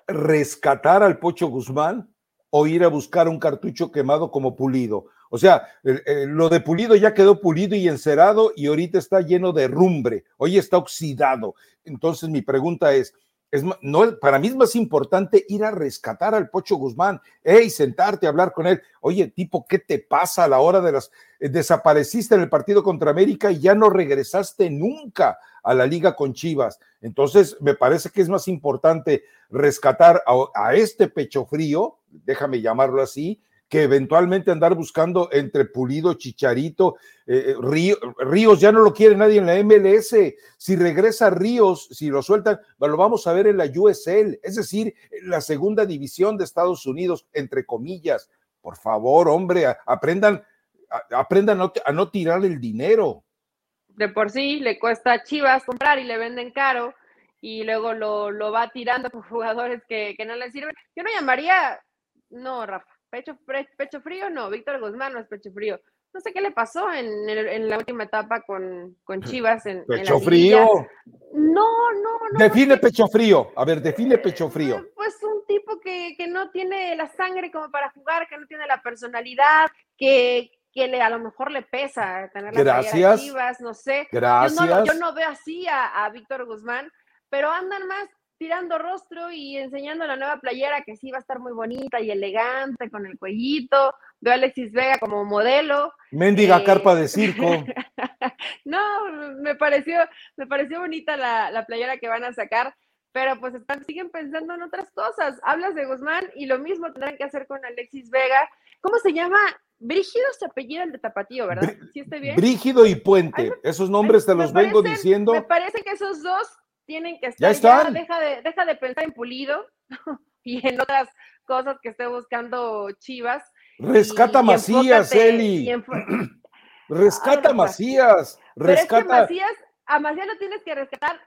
¿Rescatar al Pocho Guzmán o ir a buscar un cartucho quemado como pulido? O sea, lo de pulido ya quedó pulido y encerado y ahorita está lleno de rumbre, hoy está oxidado. Entonces mi pregunta es, es, no, para mí es más importante ir a rescatar al Pocho Guzmán, hey, sentarte a hablar con él. Oye, tipo, ¿qué te pasa a la hora de las... Eh, desapareciste en el partido contra América y ya no regresaste nunca a la liga con Chivas. Entonces, me parece que es más importante rescatar a este pecho frío, déjame llamarlo así, que eventualmente andar buscando entre Pulido, Chicharito, eh, eh, Ríos, ya no lo quiere nadie en la MLS. Si regresa Ríos, si lo sueltan, lo vamos a ver en la USL, es decir, la segunda división de Estados Unidos, entre comillas. Por favor, hombre, aprendan, aprendan a no tirar el dinero. De por sí le cuesta a Chivas comprar y le venden caro y luego lo, va tirando con jugadores que, que no le sirven. Yo no llamaría, no, Rafa, Pecho, pecho frío, no, Víctor Guzmán no es pecho frío. No sé qué le pasó en, la última etapa con, con Chivas. En, pecho frío. No, no, no. Define pecho frío. A ver, define pecho frío. Pues un tipo que, no tiene la sangre como para jugar, que no tiene la personalidad, que, que le, a lo mejor le pesa tener la Gracias. Chivas, no sé. Gracias. Yo no, veo así a, a Víctor Guzmán, pero andan más tirando rostro y enseñando la nueva playera que sí va a estar muy bonita y elegante con el cuellito. Veo a Alexis Vega como modelo. Méndiga eh, carpa de circo. no, me pareció, me pareció bonita la, playera que van a sacar, pero pues están, siguen pensando en otras cosas. Hablas de Guzmán y lo mismo tendrán que hacer con Alexis Vega. ¿Cómo se llama? Brígido se apellida el de Tapatío, ¿verdad? ¿Sí está bien? Brígido y Puente. Esos nombres te los vengo diciendo. Me parece que esos dos tienen que estar. Ya, deja, de, deja de pensar en Pulido y en otras cosas que esté buscando Chivas. Rescata Macías, Eli. rescata Macías. Rescata. Macías, a Macías lo tienes que rescatar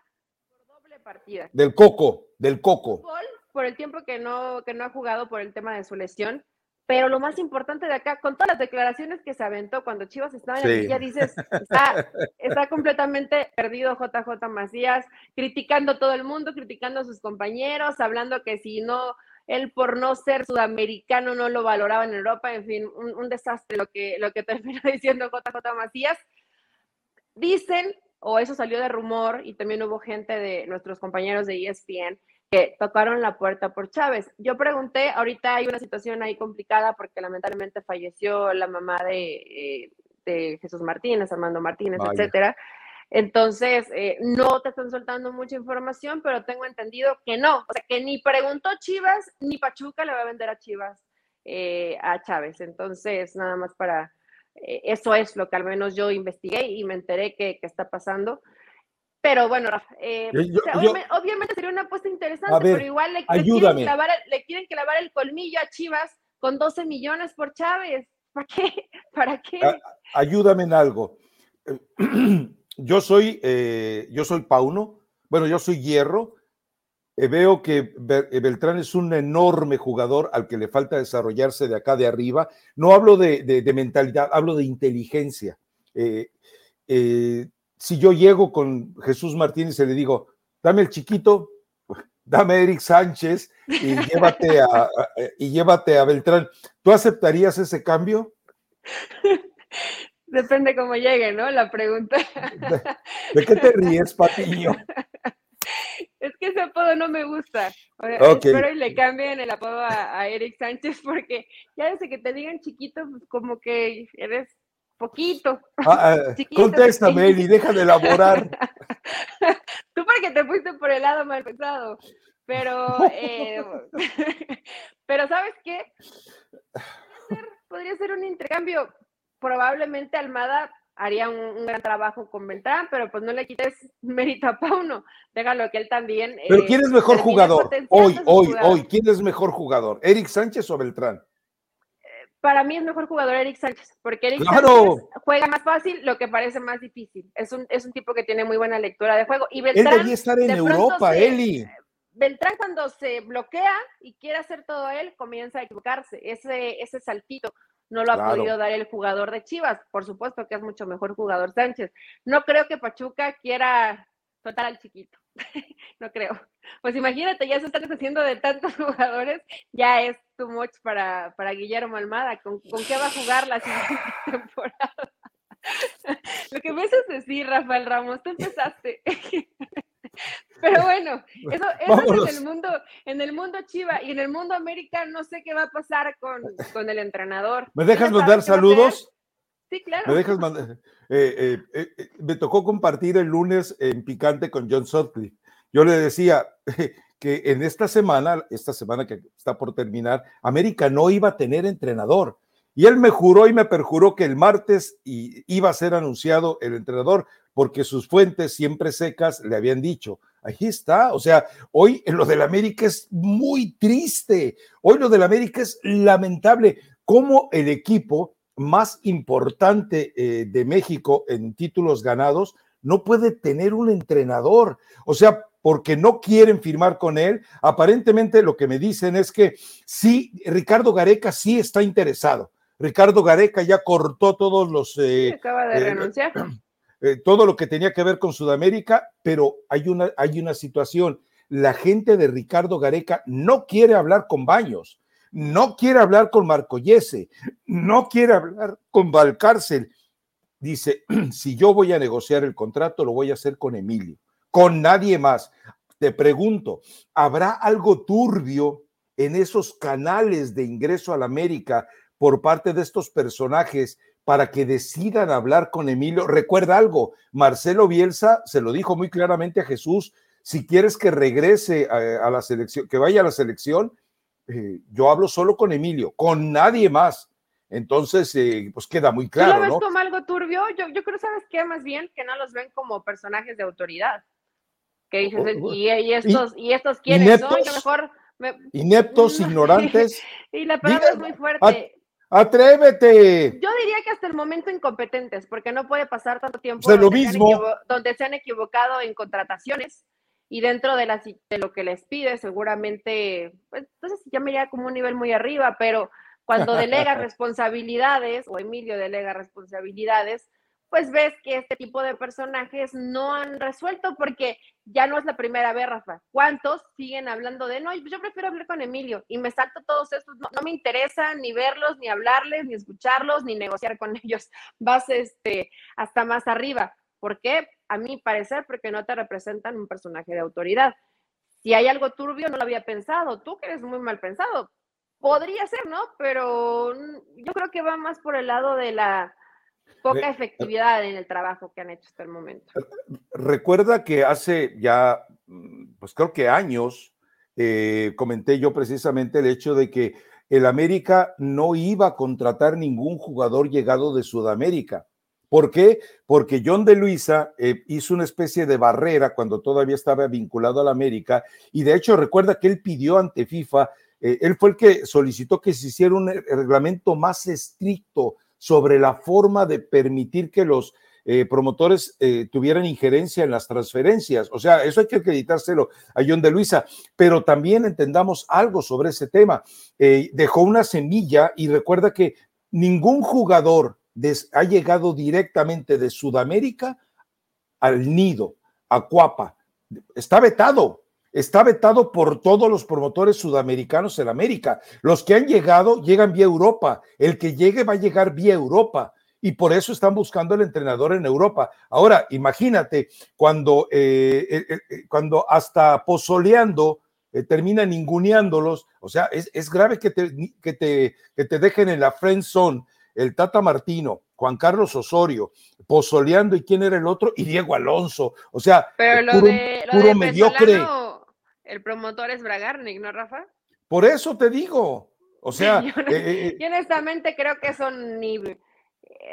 por doble partida. Del coco, del coco. Por el tiempo que no, que no ha jugado por el tema de su lesión. Pero lo más importante de acá, con todas las declaraciones que se aventó cuando Chivas estaba en la liga, dices, está, completamente perdido JJ Macías, criticando a todo el mundo, criticando a sus compañeros, hablando que si no, él por no ser sudamericano no lo valoraba en Europa, en fin, un, desastre lo que, lo que terminó diciendo JJ Macías. Dicen, o eso salió de rumor, y también hubo gente de nuestros compañeros de ESPN, que tocaron la puerta por Chávez. Yo pregunté, ahorita hay una situación ahí complicada porque lamentablemente falleció la mamá de, eh, Jesús Martínez, Armando Martínez, etcétera. Entonces, eh, no te están soltando mucha información, pero tengo entendido que no. O sea, que ni preguntó Chivas, ni Pachuca le va a vender a Chivas eh, a Chávez. Entonces, nada más para, eso es lo que al menos yo investigué y me enteré que, que está pasando. Pero bueno, eh, obviamente, sería una apuesta interesante, pero igual le, quieren clavar, le, quieren clavar, el colmillo a Chivas con 12 millones por Chávez. ¿Para qué? ¿Para qué? ayúdame en algo. Yo soy, eh, yo soy Pauno, bueno, yo soy Hierro. eh, veo que eh, Beltrán es un enorme jugador al que le falta desarrollarse de acá de arriba. No hablo de, mentalidad, hablo de inteligencia. Eh, si yo llego con Jesús Martínez y le digo, dame el chiquito, dame a Eric Sánchez y llévate a, y llévate a Beltrán, ¿tú aceptarías ese cambio? Depende cómo llegue, ¿no? La pregunta. ¿De, qué te ríes, Patiño? Es que ese apodo no me gusta. Espero y le cambien el apodo a, Eric Sánchez porque ya desde que te digan chiquito, pues como que eres poquito. Ah, ah, deja de elaborar. Tú porque te fuiste por el lado mal pensado. Pero, eh, pero ¿sabes qué? Podría ser un intercambio. Probablemente Almada haría un, gran trabajo con Beltrán, pero pues no le quites mérito a Pauno, déjalo que él también. Pero ¿quién es mejor jugador? Hoy, hoy, hoy, ¿quién es mejor jugador? ¿Eric Sánchez o Beltrán? Para mí es mejor jugador Eric Sánchez, porque Eric Sánchez juega más fácil, lo que parece más difícil. Es un, es un tipo que tiene muy buena lectura de juego. Y Beltrán, él debía estar en Europa, Eli. Beltrán cuando se bloquea y quiere hacer todo él, comienza a equivocarse. Ese, ese saltito no lo ha podido dar el jugador de Chivas. Por supuesto que es mucho mejor jugador Sánchez. No creo que Pachuca quiera soltar al chiquito. no creo. Pues imagínate, ya se están haciendo de tantos jugadores, ya es too much para, para Guillermo Almada. ¿Con, qué va a jugar la siguiente temporada? Lo que me haces decir, Rafael Ramos, tú empezaste. Pero bueno, eso, eso es en el mundo, en el mundo Chiva y en el mundo América no sé qué va a pasar con, con el entrenador. ¿Me dejas mandar saludos? Sí, claro. Me dejas mandar. Eh, eh, eh, me tocó compartir el lunes en Picante con John Sutcliffe. Yo le decía que en esta semana, esta semana que está por terminar, América no iba a tener entrenador. Y él me juró y me perjuró que el martes iba a ser anunciado el entrenador, porque sus fuentes siempre secas le habían dicho, ahí está, o sea, hoy en lo del América es muy triste, hoy lo del América es lamentable, cómo el equipo más importante eh, de México en títulos ganados no puede tener un entrenador, o sea, porque no quieren firmar con él. Aparentemente lo que me dicen es que sí, Ricardo Gareca sí está interesado. Ricardo Gareca ya cortó todos los... Eh, acaba de eh, renunciar. Eh, todo lo que tenía que ver con Sudamérica, pero hay una, hay una situación. La gente de Ricardo Gareca no quiere hablar con Baños, no quiere hablar con Marco Yese, no quiere hablar con Valcárcel. Dice, si yo voy a negociar el contrato, lo voy a hacer con Emilio, con nadie más. Te pregunto, ¿habrá algo turbio en esos canales de ingreso a la América por parte de estos personajes para que decidan hablar con Emilio. Recuerda algo, Marcelo Bielsa se lo dijo muy claramente a Jesús, si quieres que regrese a, la selección, que vaya a la selección, eh, yo hablo solo con Emilio, con nadie más. Entonces, eh, pues queda muy claro. ¿Tú lo ves como algo turbio? Yo, yo creo, ¿sabes qué? Más bien que no los ven como personajes de autoridad. Que dices, oh, oh, y, estos, y, estos quiénes son, yo mejor... Ineptos, ignorantes. y la palabra es muy fuerte. Atrévete. Yo diría que hasta el momento incompetentes, porque no puede pasar tanto tiempo donde, lo mismo. Se donde se han equivocado en contrataciones y dentro de, de lo que les pide, seguramente, pues entonces ya me iría como un nivel muy arriba, pero cuando delega responsabilidades, o Emilio delega responsabilidades, pues ves que este tipo de personajes no han resuelto porque ya no es la primera vez, Rafa. ¿Cuántos siguen hablando de, no, yo prefiero hablar con Emilio y me salto todos estos, no, me interesa ni verlos, ni hablarles, ni escucharlos, ni negociar con ellos. Vas este, hasta más arriba. ¿Por qué? A mi parecer, porque no te representan un personaje de autoridad. Si hay algo turbio, no lo había pensado. Tú que eres muy mal pensado. Podría ser, ¿no? Pero yo creo que va más por el lado de la poca efectividad en el trabajo que han hecho hasta el momento. Recuerda que hace ya, pues creo que años, eh, comenté yo precisamente el hecho de que el América no iba a contratar ningún jugador llegado de Sudamérica. ¿Por qué? Porque John de Luisa eh, hizo una especie de barrera cuando todavía estaba vinculado al América y de hecho recuerda que él pidió ante FIFA, eh, él fue el que solicitó que se hiciera un reglamento más estricto sobre la forma de permitir que los eh, promotores eh, tuvieran injerencia en las transferencias. O sea, eso hay que acreditárselo a John de Luisa, pero también entendamos algo sobre ese tema. dejó una semilla y recuerda que ningún jugador ha llegado directamente de Sudamérica al nido, a Cuapa. Está vetado, está vetado por todos los promotores sudamericanos en América. Los que han llegado llegan vía Europa. El que llegue va a llegar vía Europa. Y por eso están buscando el entrenador en Europa. Ahora, imagínate, cuando, eh, eh, eh, cuando hasta pozoleando termina ninguneándolos, o sea, es, grave que te, que, te, que te dejen en la friend zone el Tata Martino, Juan Carlos Osorio, pozoleando y quién era el otro, y Diego Alonso. O sea, Pero lo de, puro mediocre el promotor es Bragarnik, ¿no, Rafa? Por eso te digo. O sea, yo, eh, eh, honestamente creo que son ni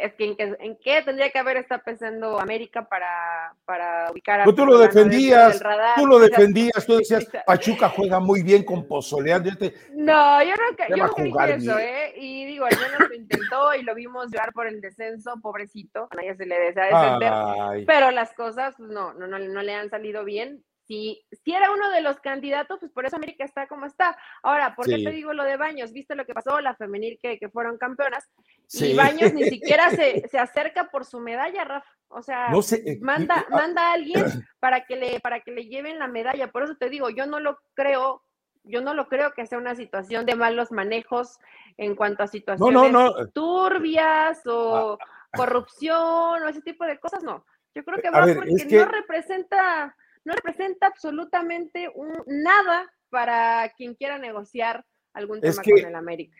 es que en, qué tendría que haber estado pensando América para, para ubicar a pues tú lo defendías, tú lo defendías, tú decías, Pachuca juega muy bien con Pozoleando. no, yo no, yo dije eso, ¿eh? Y digo, al menos lo intentó y lo vimos llorar por el descenso, pobrecito, a nadie se le desea defender, pero las cosas pues, no, no, no, no le han salido bien si, si era uno de los candidatos, pues por eso América está como está. Ahora, ¿por qué te digo lo de Baños? ¿Viste lo que pasó? La femenil que, que fueron campeonas. Y Baños ni siquiera se, se, acerca por su medalla, Rafa. O sea, eh, manda, ah, manda a alguien para que, le, para que le lleven la medalla. Por eso te digo, yo no lo creo, yo no lo creo que sea una situación de malos manejos en cuanto a situaciones turbias o ah, ah. corrupción o ese tipo de cosas, no. Yo creo que va porque no representa no representa absolutamente nada para quien quiera negociar algún tema con el América.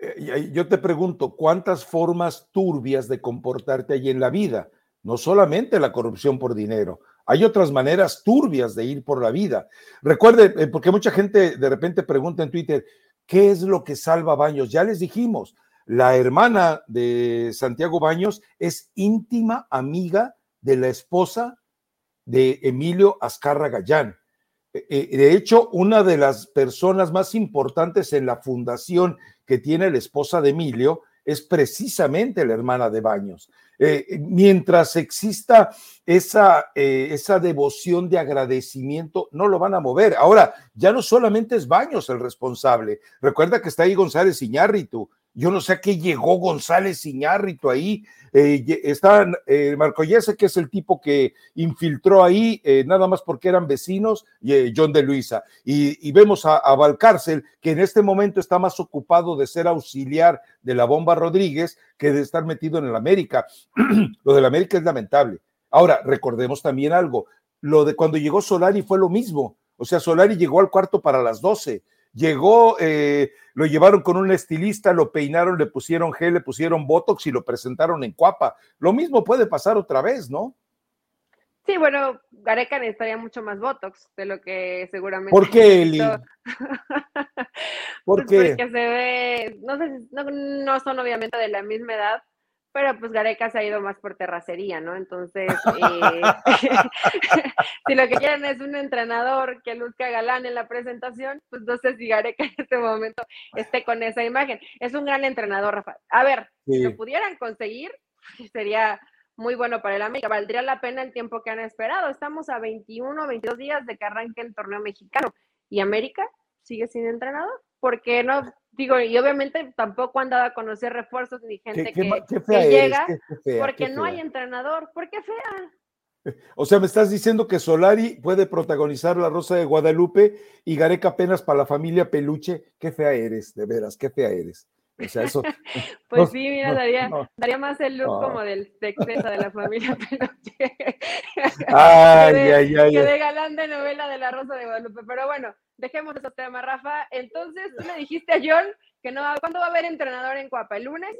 Eh, yo te pregunto, ¿cuántas formas turbias de comportarte hay en la vida? No solamente la corrupción por dinero, hay otras maneras turbias de ir por la vida. Recuerde, eh, porque mucha gente de repente pregunta en Twitter, ¿qué es lo que salva Baños? Ya les dijimos, la hermana de Santiago Baños es íntima amiga de la esposa de Emilio Azcarra Gallán. Eh, eh, de hecho, una de las personas más importantes en la fundación que tiene la esposa de Emilio es precisamente la hermana de Baños. Eh, mientras exista esa, esa devoción de agradecimiento, no lo van a mover. Ahora, ya no solamente es Baños el responsable. Recuerda que está ahí González Iñárritu, yo no sé a qué llegó González Iñárrito ahí. Eh, está eh, Marco Yese, que es el tipo que infiltró ahí, eh, nada más porque eran vecinos, y John de Luisa. Y, vemos a, a, Valcárcel, que en este momento está más ocupado de ser auxiliar de la bomba Rodríguez que de estar metido en el América. lo del América es lamentable. Ahora, recordemos también algo. Lo de cuando llegó Solari fue lo mismo. O sea, Solari llegó al cuarto para las 12 llegó, eh, lo llevaron con un estilista, lo peinaron, le pusieron gel, le pusieron botox y lo presentaron en cuapa. Lo mismo puede pasar otra vez, ¿no? Sí, bueno, Gareca necesitaría mucho más botox de lo que seguramente. ¿Por qué, Eli? ¿Por pues Porque se ve, no sé, no, no son obviamente de la misma edad, pero pues Gareca se ha ido más por terracería, ¿no? Entonces, eh, si lo que quieren es un entrenador que luzca galán en la presentación, pues no sé si Gareca en este momento esté con esa imagen. Es un gran entrenador, Rafa. A ver, si lo pudieran conseguir, sería muy bueno para el América. Valdría la pena el tiempo que han esperado. Estamos a 21, 22 días de que arranque el torneo mexicano. ¿Y América sigue sin entrenador? Porque no digo, y obviamente tampoco han dado a conocer refuerzos ni gente que, llega, porque no hay entrenador. ¿Por qué fea? O sea, me estás diciendo que Solari puede protagonizar La Rosa de Guadalupe y Gareca apenas para la familia Peluche. Qué fea eres, de veras, qué fea eres. O sea, eso. pues sí, mira, daría, daría, más el look como del sexteta de la familia Peluche. Ay, ay, ay, que de galán de novela de La Rosa de Guadalupe. Pero bueno, dejemos ese tema, Rafa. Entonces, tú le dijiste a John que no, ¿cuándo va a haber entrenador en Cuapa? ¿El lunes?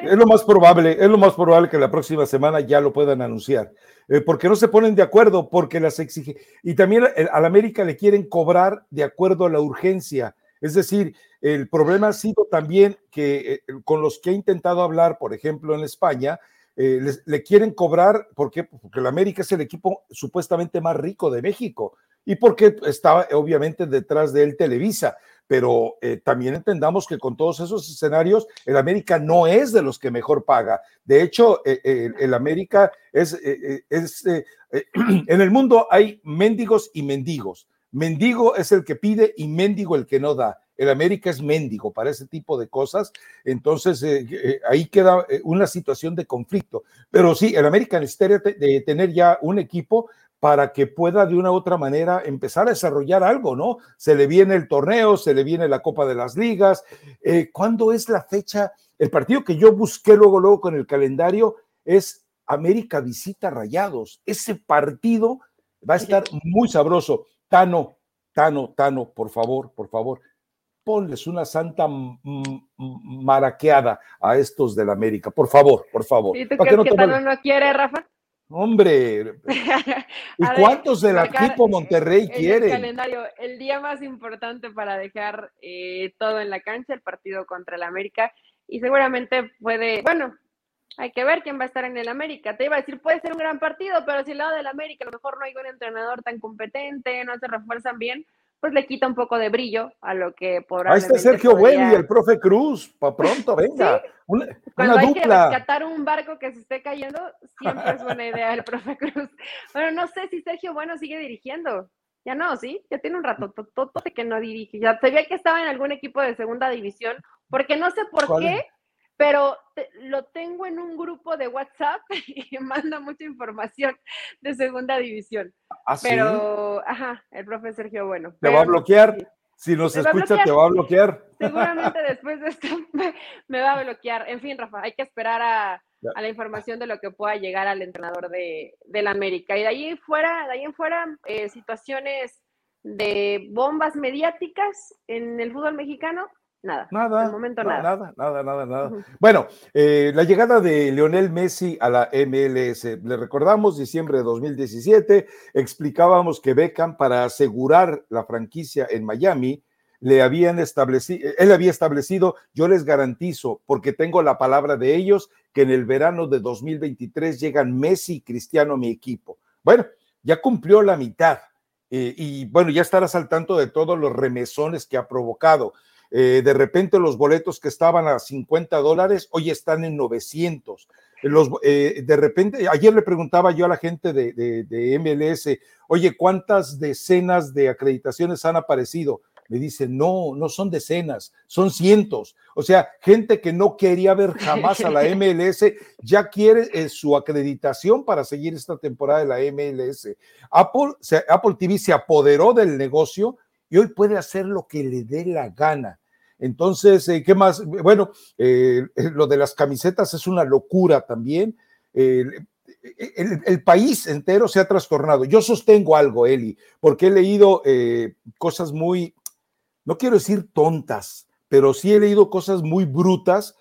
Es, lo más probable, es lo más probable que la próxima semana ya lo puedan anunciar, eh, porque no se ponen de acuerdo, porque las exige, y también eh, a la América le quieren cobrar de acuerdo a la urgencia. Es decir, el problema ha sido también que eh, con los que he intentado hablar, por ejemplo, en España, le quieren cobrar, ¿por qué? Porque la América es el equipo supuestamente más rico de México y porque estaba obviamente detrás de él Televisa. pero eh, también entendamos que con todos esos escenarios, el América no es de los que mejor paga. De hecho, eh, el América es, es en el mundo hay mendigos y mendigos. Mendigo es el que pide y mendigo el que no da. El América es mendigo para ese tipo de cosas. Entonces, ahí queda una situación de conflicto. Pero sí, el América necesita de tener ya un equipo para que pueda de una u otra manera empezar a desarrollar algo, ¿no? Se le viene el torneo, se le viene la Copa de las Ligas. Eh, ¿Cuándo es la fecha? El partido que yo busqué luego, luego con el calendario es América visita Rayados. Ese partido va a estar muy sabroso. Tano, Tano, Tano, por favor, por favor, ponles una santa maraqueada a estos del América, por favor, por favor. ¿Y tú crees que Tano no quiere, Rafa? Hombre, ¿y cuántos del equipo Monterrey quieren? El calendario, el día más importante para dejar eh, todo en la cancha, el partido contra el América, y seguramente puede, bueno, hay que ver quién va a estar en el América. Te iba a decir, puede ser un gran partido, pero si el lado del América a lo mejor no hay un entrenador tan competente, no se refuerzan bien, pues le quita un poco de brillo a lo que por Ahí está Sergio Bueno y el profe Cruz, para pronto, venga. Una, Cuando hay que rescatar un barco que se esté cayendo, siempre es buena idea el profe Cruz. Bueno, no sé si Sergio Bueno sigue dirigiendo. Ya no, ¿sí? Ya tiene un rato todo que no dirige. Ya sabía que estaba en algún equipo de segunda división, porque no sé por qué pero lo tengo en un grupo de WhatsApp y manda mucha información de segunda división. ¿Ah, pero, ajá, el profe Sergio, bueno. ¿Te va a bloquear? Si nos escucha, te va a bloquear. Seguramente después de esto me, va a bloquear. En fin, Rafa, hay que esperar a, la información de lo que pueda llegar al entrenador de, la América. Y de ahí fuera, de ahí en fuera, eh, situaciones de bombas mediáticas en el fútbol mexicano, Nada. Nada. momento nada. Nada, nada, nada, nada. Bueno, eh, la llegada de Lionel Messi a la MLS. Le recordamos, diciembre de 2017, explicábamos que Beckham, para asegurar la franquicia en Miami, le habían establecido, él había establecido, yo les garantizo, porque tengo la palabra de ellos, que en el verano de 2023 llegan Messi y Cristiano a mi equipo. Bueno, ya cumplió la mitad. Eh, y bueno, ya estarás al tanto de todos los remesones que ha provocado. Eh, de repente los boletos que estaban a 50 dólares hoy están en 900. Los, eh, de repente, ayer le preguntaba yo a la gente de, de, MLS, oye, ¿cuántas decenas de acreditaciones han aparecido? Me dice, no, no son decenas, son cientos. O sea, gente que no quería ver jamás a la MLS ya quiere eh, su acreditación para seguir esta temporada de la MLS. Apple, Apple TV se apoderó del negocio y hoy puede hacer lo que le dé la gana. Entonces, eh, ¿qué más? Bueno, eh, lo de las camisetas es una locura también. el, país entero se ha trastornado. Yo sostengo algo, Eli, porque he leído eh, cosas muy, no quiero decir tontas, pero sí he leído cosas muy brutas.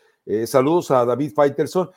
saludos a David Faitelson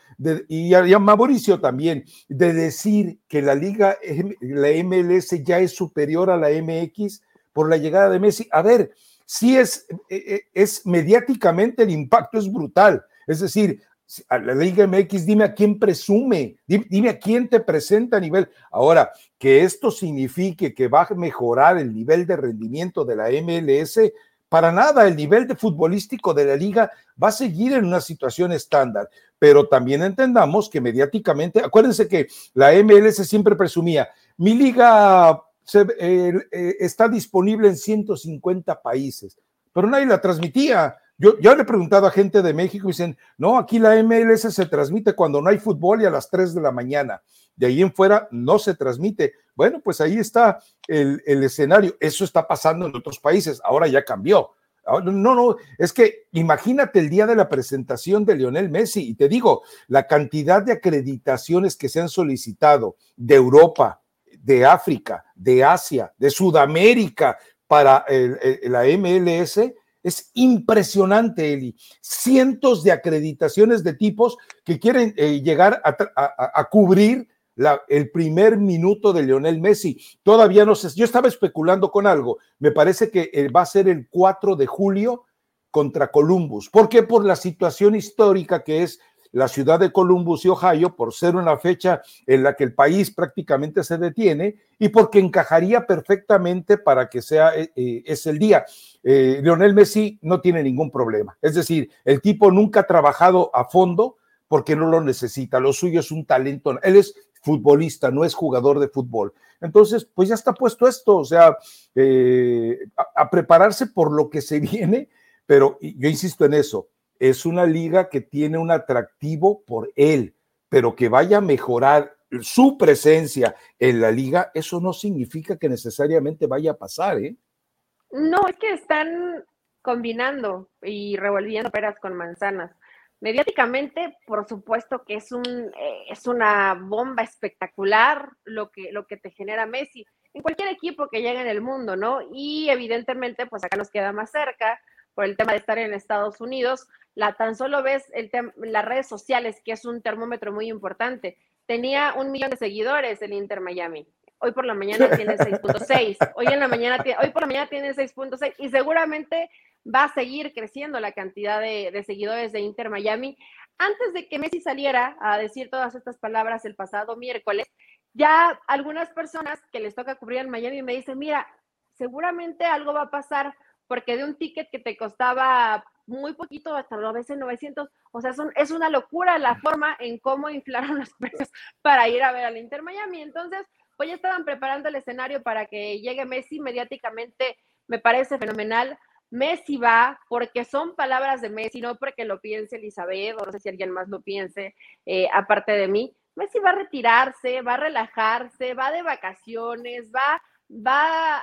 y, a, Mauricio también, de decir que la liga, la MLS ya es superior a la MX por la llegada de Messi. A ver, sí es, eh, eh, es mediáticamente el impacto es brutal. Es decir, a la Liga MX, dime a quién presume, dime, a quién te presenta a nivel. Ahora, que esto signifique que va a mejorar el nivel de rendimiento de la MLS, para nada, el nivel de futbolístico de la liga va a seguir en una situación estándar, pero también entendamos que mediáticamente, acuérdense que la MLS siempre presumía, mi liga eh, está disponible en 150 países, pero nadie la transmitía. Yo, yo le he preguntado a gente de México y dicen, no, aquí la MLS se transmite cuando no hay fútbol y a las 3 de la mañana. De ahí en fuera no se transmite. Bueno, pues ahí está el, el escenario. Eso está pasando en otros países. Ahora ya cambió. No, no, es que imagínate el día de la presentación de Lionel Messi y te digo, la cantidad de acreditaciones que se han solicitado de Europa, de África, de Asia, de Sudamérica para la MLS es impresionante, Eli. Cientos de acreditaciones de tipos que quieren eh, llegar a, cubrir el primer minuto de Lionel Messi. Todavía no sé, yo estaba especulando con algo. Me parece que eh, va a ser el 4 de julio contra Columbus. ¿Por qué? Por la situación histórica que es la ciudad de Columbus y Ohio por ser una fecha en la que el país prácticamente se detiene y porque encajaría perfectamente para que sea eh, eh, es el día. Eh, Lionel Messi no tiene ningún problema. Es decir, el tipo nunca ha trabajado a fondo porque no lo necesita. Lo suyo es un talento. Él es futbolista, no es jugador de fútbol. Entonces, pues ya está puesto esto, o sea, a prepararse por lo que se viene pero yo insisto en eso, es una liga que tiene un atractivo por él, pero que vaya a mejorar su presencia en la liga, eso no significa que necesariamente vaya a pasar, ¿eh? No, es que están combinando y revolviendo peras con manzanas. Mediáticamente, por supuesto que es, un, eh, es una bomba espectacular lo que, lo que te genera Messi en cualquier equipo que llegue en el mundo, ¿no? Y evidentemente, pues acá nos queda más cerca por el tema de estar en Estados Unidos, la, tan solo ves el las redes sociales, que es un termómetro muy importante. Tenía un millón de seguidores el Inter Miami. Hoy por la mañana tiene 6.6. Hoy en la mañana, hoy por la mañana tiene 6.6 y seguramente va a seguir creciendo la cantidad de, de seguidores de Inter Miami. Antes de que Messi saliera a decir todas estas palabras el pasado miércoles, ya algunas personas que les toca cubrir en Miami me dicen, mira, seguramente algo va a pasar porque de un ticket que te costaba muy poquito, hasta a veces 900, o sea, es una locura la forma en cómo inflaron los precios para ir a ver al Inter Miami. Entonces, pues ya estaban preparando el escenario para que llegue Messi mediáticamente, me parece fenomenal. Messi va porque son palabras de Messi, no porque lo piense Elizabeth, o no sé si alguien más lo piense, eh, aparte de mí. Messi va a retirarse, va a relajarse, va de vacaciones, va, va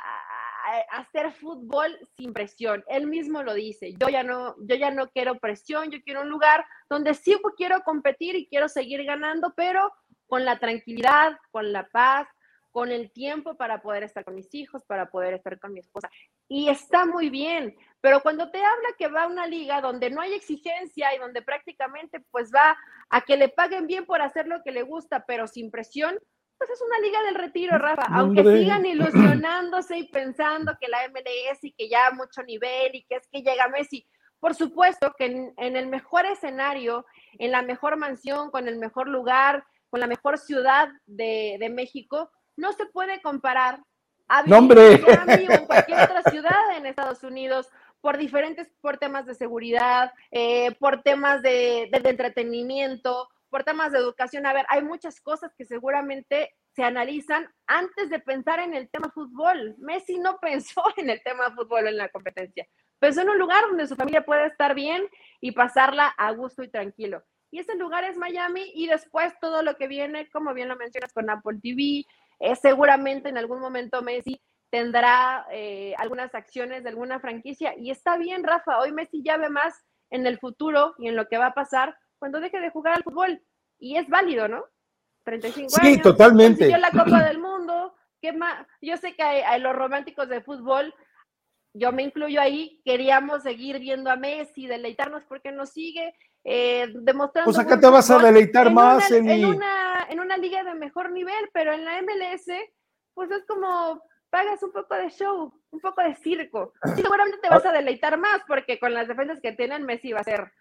hacer fútbol sin presión. Él mismo lo dice, yo ya no, yo ya no quiero presión, yo quiero un lugar donde sí quiero competir y quiero seguir ganando, pero con la tranquilidad, con la paz, con el tiempo para poder estar con mis hijos, para poder estar con mi esposa. Y está muy bien, pero cuando te habla que va a una liga donde no hay exigencia y donde prácticamente pues va a que le paguen bien por hacer lo que le gusta, pero sin presión, pues es una liga del retiro, Rafa. Aunque sigan ilusionándose y pensando que la MLS y que ya mucho nivel y que es que llega Messi. Por supuesto que en, el mejor escenario, en la mejor mansión, con el mejor lugar, con la mejor ciudad de, México, no se puede comparar a vivir en en cualquier otra ciudad en Estados Unidos por diferentes, por temas de seguridad, eh, por temas de entretenimiento, por temas de educación. A ver, hay muchas cosas que seguramente se analizan antes de pensar en el tema fútbol. Messi no pensó en el tema fútbol en la competencia. Pensó en un lugar donde su familia puede estar bien y pasarla a gusto y tranquilo. Y ese lugar es Miami y después todo lo que viene, como bien lo mencionas con Apple TV, eh, seguramente en algún momento Messi tendrá eh, algunas acciones de alguna franquicia. Y está bien, Rafa, hoy Messi ya ve más en el futuro y en lo que va a pasar cuando deje de jugar al fútbol. Y es válido, ¿no? 35 sí, años. Sí, totalmente. la Copa del Mundo. ¿Qué más? Yo sé que hay, los románticos de fútbol, yo me incluyo ahí, queríamos seguir viendo a Messi, deleitarnos porque nos sigue eh, demostrando. Pues acá te vas a deleitar más, en, una, en una liga de mejor nivel, pero en la MLS, pues es como pagas un poco de show, un poco de circo. Y seguramente te vas a deleitar más porque con las defensas que tienen Messi va a ser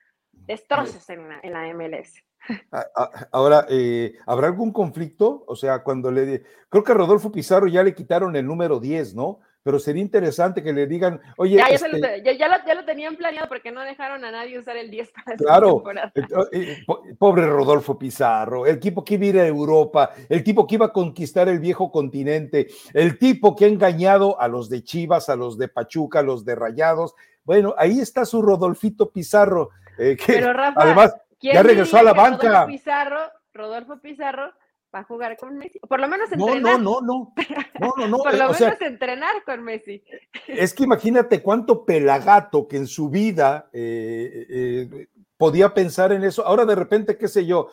destrozos en la, MLS. Ahora, eh, ¿habrá algún conflicto? O sea, cuando le... Creo que a Rodolfo Pizarro ya le quitaron el número 10, ¿no? Pero sería interesante que le digan, oye... Ya, este ya, lo, tenían planeado porque no dejaron a nadie usar el 10 para Claro, eh, pobre Rodolfo Pizarro, el tipo que iba a ir a Europa, el tipo que iba a conquistar el viejo continente, el tipo que ha engañado a los de Chivas, a los de Pachuca, a los de Rayados. Bueno, ahí está su Rodolfito Pizarro eh, Pero Rafa, además ya regresó a la banca. Rodolfo Pizarro, Rodolfo Pizarro va a jugar con Messi. Por lo menos entrenar. No, no, no, no. No, no, Por lo menos entrenar con Messi. Es que imagínate cuánto pelagato que en su vida eh, eh, podía pensar en eso. Ahora de repente, qué sé yo,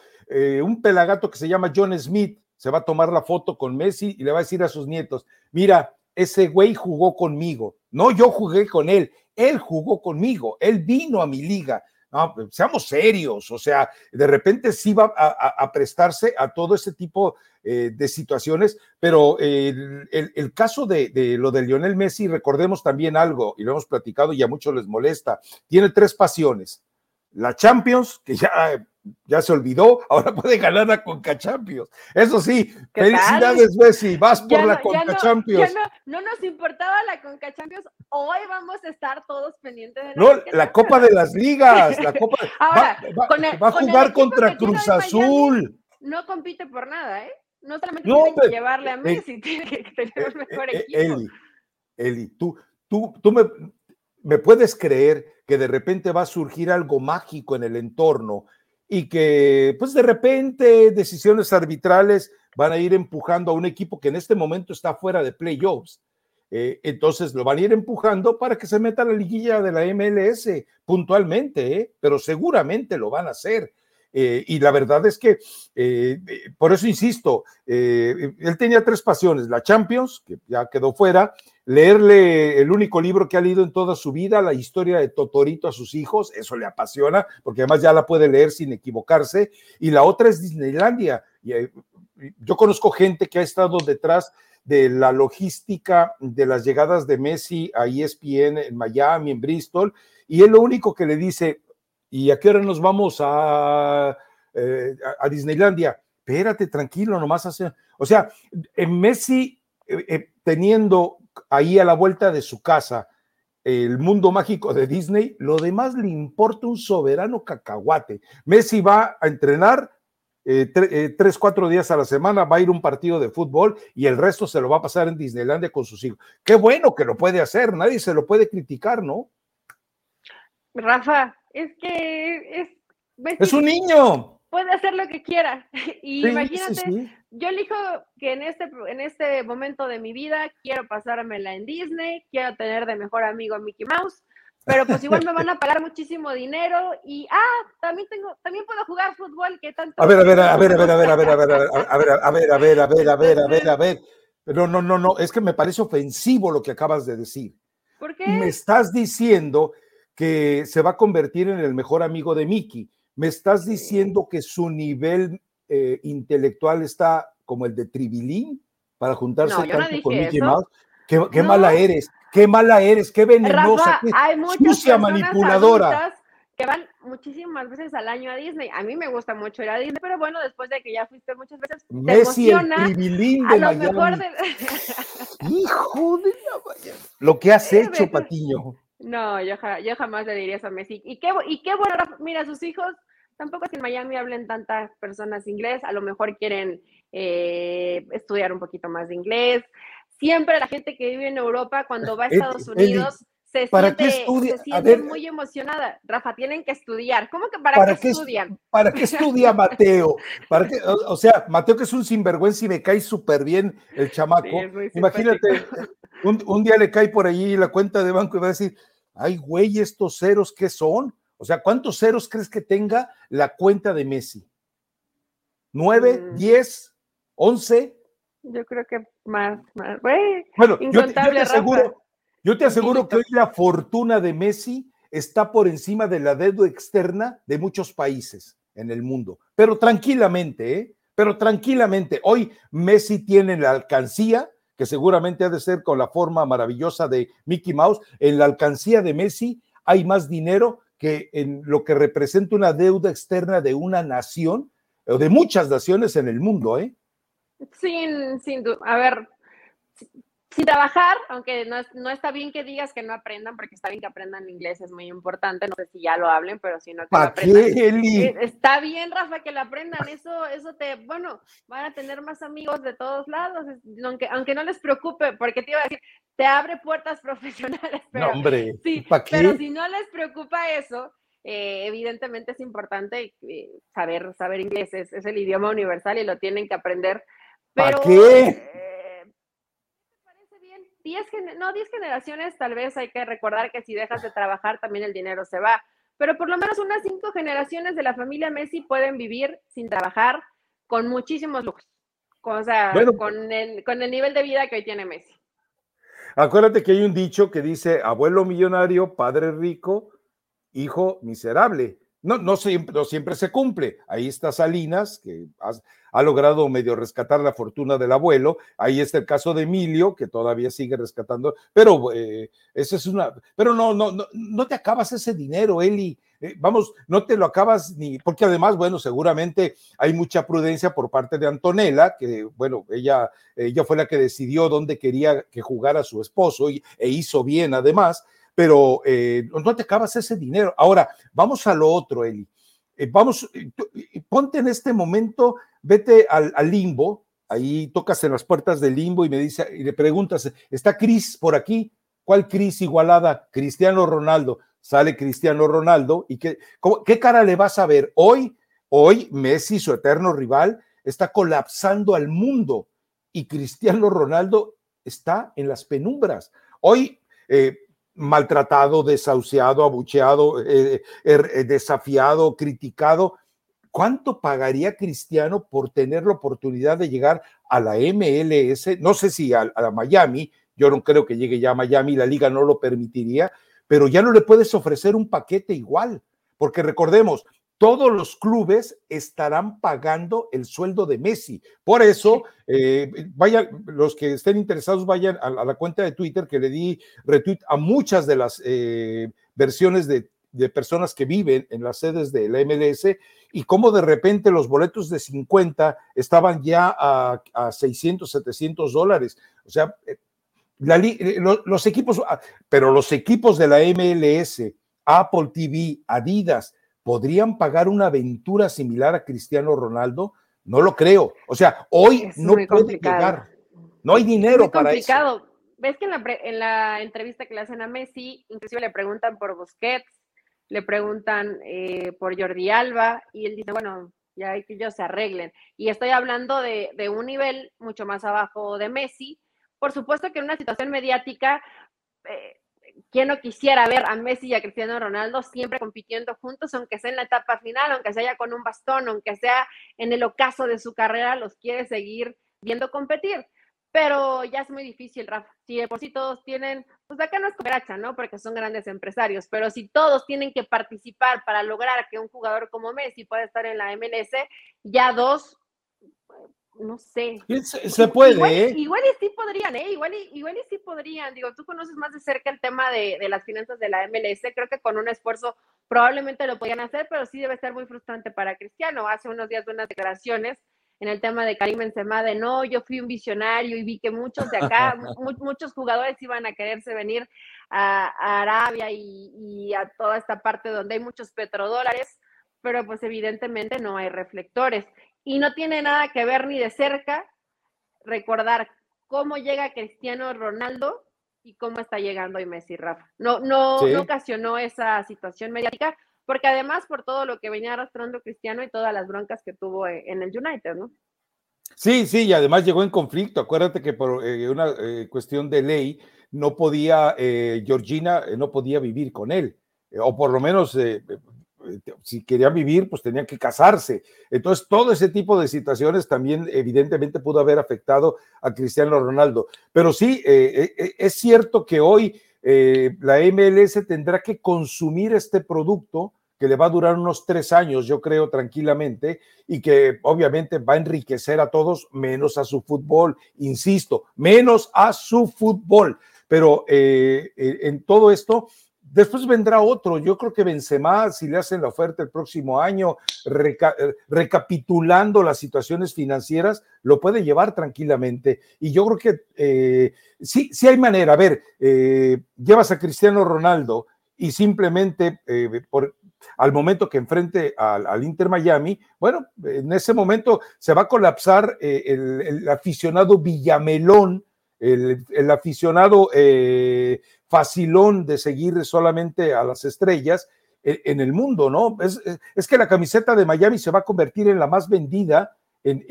un pelagato que se llama John Smith se va a tomar la foto con Messi y le va a decir a sus nietos, mira, ese güey jugó conmigo. No, yo jugué con él. Él jugó conmigo. Él vino a mi liga no, pues, seamos serios, o sea, de repente sí va a, prestarse a todo ese tipo eh, de situaciones, pero el, caso de, lo de Lionel Messi, recordemos también algo, y lo hemos platicado y a muchos les molesta, tiene tres pasiones. La Champions, que ya ya se olvidó, ahora puede ganar la Conca Champions. Eso sí, felicidades, Messi, vas por la Conca Champions. No, nos importaba la Conca Champions, hoy vamos a estar todos pendientes de la No, la Copa de las Ligas, la Copa ahora, va, a jugar contra Cruz Azul. no compite por nada, ¿eh? No solamente tiene que llevarle a eh, Messi, tiene que tener un mejor eh, equipo. Eli, Eli, tú, tú, tú me, me puedes creer que de repente va a surgir algo mágico en el entorno y que pues de repente decisiones arbitrales van a ir empujando a un equipo que en este momento está fuera de playoffs. Eh, entonces lo van a ir empujando para que se meta a la liguilla de la MLS puntualmente, ¿eh? pero seguramente lo van a hacer. Eh, y la verdad es que, por eso insisto, él tenía tres pasiones, la Champions, que ya quedó fuera, leerle el único libro que ha leído en toda su vida, la historia de Totorito a sus hijos, eso le apasiona, porque además ya la puede leer sin equivocarse, y la otra es Disneylandia. Eh, yo conozco gente que ha estado detrás de la logística de las llegadas de Messi a ESPN en Miami, en Bristol, y él lo único que le dice, ¿y a qué hora nos vamos a, eh, a Disneylandia? Espérate, tranquilo, nomás hace... O sea, en Messi, eh, teniendo ahí a la vuelta de su casa el mundo mágico de Disney, lo demás le importa un soberano cacahuate. Messi va a entrenar eh, eh, tres, cuatro días a la semana, va a ir a un partido de fútbol y el resto se lo va a pasar en Disneylandia con sus hijos. Qué bueno que lo puede hacer, nadie se lo puede criticar, ¿no? Rafa, es que es... Es un niño puede hacer lo que quiera. Y imagínate, yo elijo que en este, en este momento de mi vida quiero pasármela en Disney, quiero tener de mejor amigo a Mickey Mouse, pero pues igual me van a pagar muchísimo dinero y ah, también tengo, también puedo jugar fútbol, que tanto. A ver, a ver, a ver, a ver, a ver, a ver, a ver, a ver, a ver, a ver, a ver, a ver, a ver, a ver, a ver. No, no, no, no, es que me parece ofensivo lo que acabas de decir. ¿Por qué? Me estás diciendo que se va a convertir en el mejor amigo de Mickey. ¿Me estás diciendo que su nivel eh, intelectual está como el de Tribilín para juntarse tanto con Mickey Mouse? Qué, mala eres, qué mala eres, qué venenosa, qué hay sucia manipuladora. Que van muchísimas veces al año a Disney. A mí me gusta mucho ir a Disney, pero bueno, después de que ya fuiste muchas veces, te Messi, emociona. El tribilín de a lo mejor de... Hijo de la Lo que has hecho, Patiño. No, yo, yo, jamás le diría eso a Messi. Y qué, y qué bueno, mira, sus hijos tampoco es que en Miami hablen tantas personas inglés, a lo mejor quieren eh, estudiar un poquito más de inglés. Siempre la gente que vive en Europa, cuando va a Estados Unidos, se siente, muy emocionada. Rafa, tienen que estudiar. ¿Cómo que para, qué, estudian? ¿Para qué estudia Mateo? ¿Para qué? O, sea, Mateo que es un sinvergüenza y me cae súper bien el chamaco. Imagínate, un, un, día le cae por allí la cuenta de banco y va a decir, ay, güey, estos ceros, ¿qué son? O sea, ¿cuántos ceros crees que tenga la cuenta de Messi? ¿Nueve? Mm. ¿Diez? ¿Once? Yo creo que más, más. bueno, yo, te aseguro, yo te aseguro que hoy la fortuna de Messi está por encima de la deuda externa de muchos países en el mundo. Pero tranquilamente, ¿eh? Pero tranquilamente, hoy Messi tiene la alcancía, que seguramente ha de ser con la forma maravillosa de Mickey Mouse, en la alcancía de Messi hay más dinero que en lo que representa una deuda externa de una nación o de muchas naciones en el mundo, ¿eh? Sin, sin duda. A ver, sin trabajar, aunque no, no, está bien que digas que no aprendan, porque está bien que aprendan inglés, es muy importante, no sé si ya lo hablen, pero si no que lo aprendan. Eh, está bien, Rafa, que lo aprendan, eso, eso te, bueno, van a tener más amigos de todos lados, aunque, aunque no les preocupe, porque te iba a decir, te abre puertas profesionales, pero, hombre, sí, pero si no les preocupa eso, eh, evidentemente es importante eh, saber, saber inglés, es, el idioma universal y lo tienen que aprender. Pero, ¿Para qué? No, 10 generaciones tal vez hay que recordar que si dejas de trabajar también el dinero se va, pero por lo menos unas cinco generaciones de la familia Messi pueden vivir sin trabajar con muchísimos lujos, o sea, con, el, con el nivel de vida que hoy tiene Messi. Acuérdate que hay un dicho que dice, abuelo millonario, padre rico, hijo miserable. No, no, siempre, no siempre se cumple. Ahí está Salinas, que ha, logrado medio rescatar la fortuna del abuelo. Ahí está el caso de Emilio, que todavía sigue rescatando. Pero eh, eso es una. Pero no, no, no, no te acabas ese dinero, Eli. Eh, vamos, no te lo acabas ni. Porque además, bueno, seguramente hay mucha prudencia por parte de Antonella, que, bueno, ella, ella fue la que decidió dónde quería que jugara su esposo y, e hizo bien además pero eh, no te acabas ese dinero. Ahora, vamos a lo otro, Eli. Eh, vamos, eh, ponte en este momento, vete al, limbo, ahí tocas en las puertas del limbo y me dice, y le preguntas, ¿está Cris por aquí? ¿Cuál Cris igualada? Cristiano Ronaldo. Sale Cristiano Ronaldo y qué, qué cara le vas a ver hoy? Hoy Messi, su eterno rival, está colapsando al mundo y Cristiano Ronaldo está en las penumbras. Hoy maltratado, desahuciado, abucheado, eh, er, eh, desafiado, criticado. ¿Cuánto pagaría Cristiano por tener la oportunidad de llegar a la MLS? No sé si a, a Miami, yo no creo que llegue ya a Miami, la liga no lo permitiría, pero ya no le puedes ofrecer un paquete igual, porque recordemos, todos los clubes estarán pagando el sueldo de Messi. Por eso, eh, vayan, los que estén interesados, vayan a, la cuenta de Twitter que le di retweet a muchas de las eh, versiones de, personas que viven en las sedes de la MLS y cómo de repente los boletos de 50 estaban ya a, 600, 700 dólares. O sea, eh, los equipos, ah, pero los equipos de la MLS, Apple TV, Adidas, ¿podrían pagar una aventura similar a Cristiano Ronaldo? No lo creo. O sea, hoy no puede llegar. No hay dinero para eso. Ves que en la, en la, entrevista que le hacen a Messi, inclusive le preguntan por Busquets, le preguntan eh, por Jordi Alba, y él dice, bueno, ya hay que ellos se arreglen. Y estoy hablando de, de un nivel mucho más abajo de Messi. Por supuesto que en una situación mediática, eh, ¿quién no quisiera ver a Messi y a Cristiano Ronaldo siempre compitiendo juntos, aunque sea en la etapa final, aunque sea ya con un bastón, aunque sea en el ocaso de su carrera, los quiere seguir viendo competir? Pero ya es muy difícil, Rafa. Si de por sí todos tienen, pues acá no es cooperacha, ¿no? Porque son grandes empresarios, pero si todos tienen que participar para lograr que un jugador como Messi pueda estar en la MLS, ya dos no sé. Se, puede, igual, ¿eh? Igual y sí podrían, ¿eh? Igual y, igual y sí podrían. Digo, tú conoces más de cerca el tema de, las finanzas de la MLS. Creo que con un esfuerzo probablemente lo podían hacer, pero sí debe ser muy frustrante para Cristiano. Hace unos días de unas declaraciones en el tema de Karim Benzema de no, yo fui un visionario y vi que muchos de acá, muchos jugadores iban a quererse venir a, Arabia y, y a toda esta parte donde hay muchos petrodólares pero pues evidentemente no hay reflectores y no tiene nada que ver ni de cerca recordar cómo llega Cristiano Ronaldo y cómo está llegando hoy Messi Rafa. No, no, no ocasionó esa situación mediática, porque además por todo lo que venía arrastrando Cristiano y todas las broncas que tuvo en el United, ¿no? Sí, sí, y además llegó en conflicto. Acuérdate que por eh, una eh, cuestión de ley no podía, eh, Georgina no podía vivir con él, o por lo menos si querían vivir, pues tenían que casarse. Entonces, todo ese tipo de situaciones también evidentemente pudo haber afectado a Cristiano Ronaldo. Pero sí, eh, eh, es cierto que hoy eh, la MLS tendrá que consumir este producto que le va a durar unos tres años, yo creo, tranquilamente, y que obviamente va a enriquecer a todos, menos a su fútbol, insisto, menos a su fútbol. Pero en todo esto, Después vendrá otro. Yo creo que Benzema, si le hacen la oferta el próximo año, eh, recapitulando las situaciones financieras, lo puede llevar tranquilamente. Y yo creo que eh, sí, sí hay manera. A ver, eh, llevas a Cristiano Ronaldo y simplemente por, al momento que enfrente al, Inter Miami, bueno, en ese momento se va a colapsar el, aficionado Villamelón, el, aficionado facilón de seguir solamente a las estrellas e, en, el mundo, ¿no? Es, es, que la camiseta de Miami se va a convertir en la más vendida en,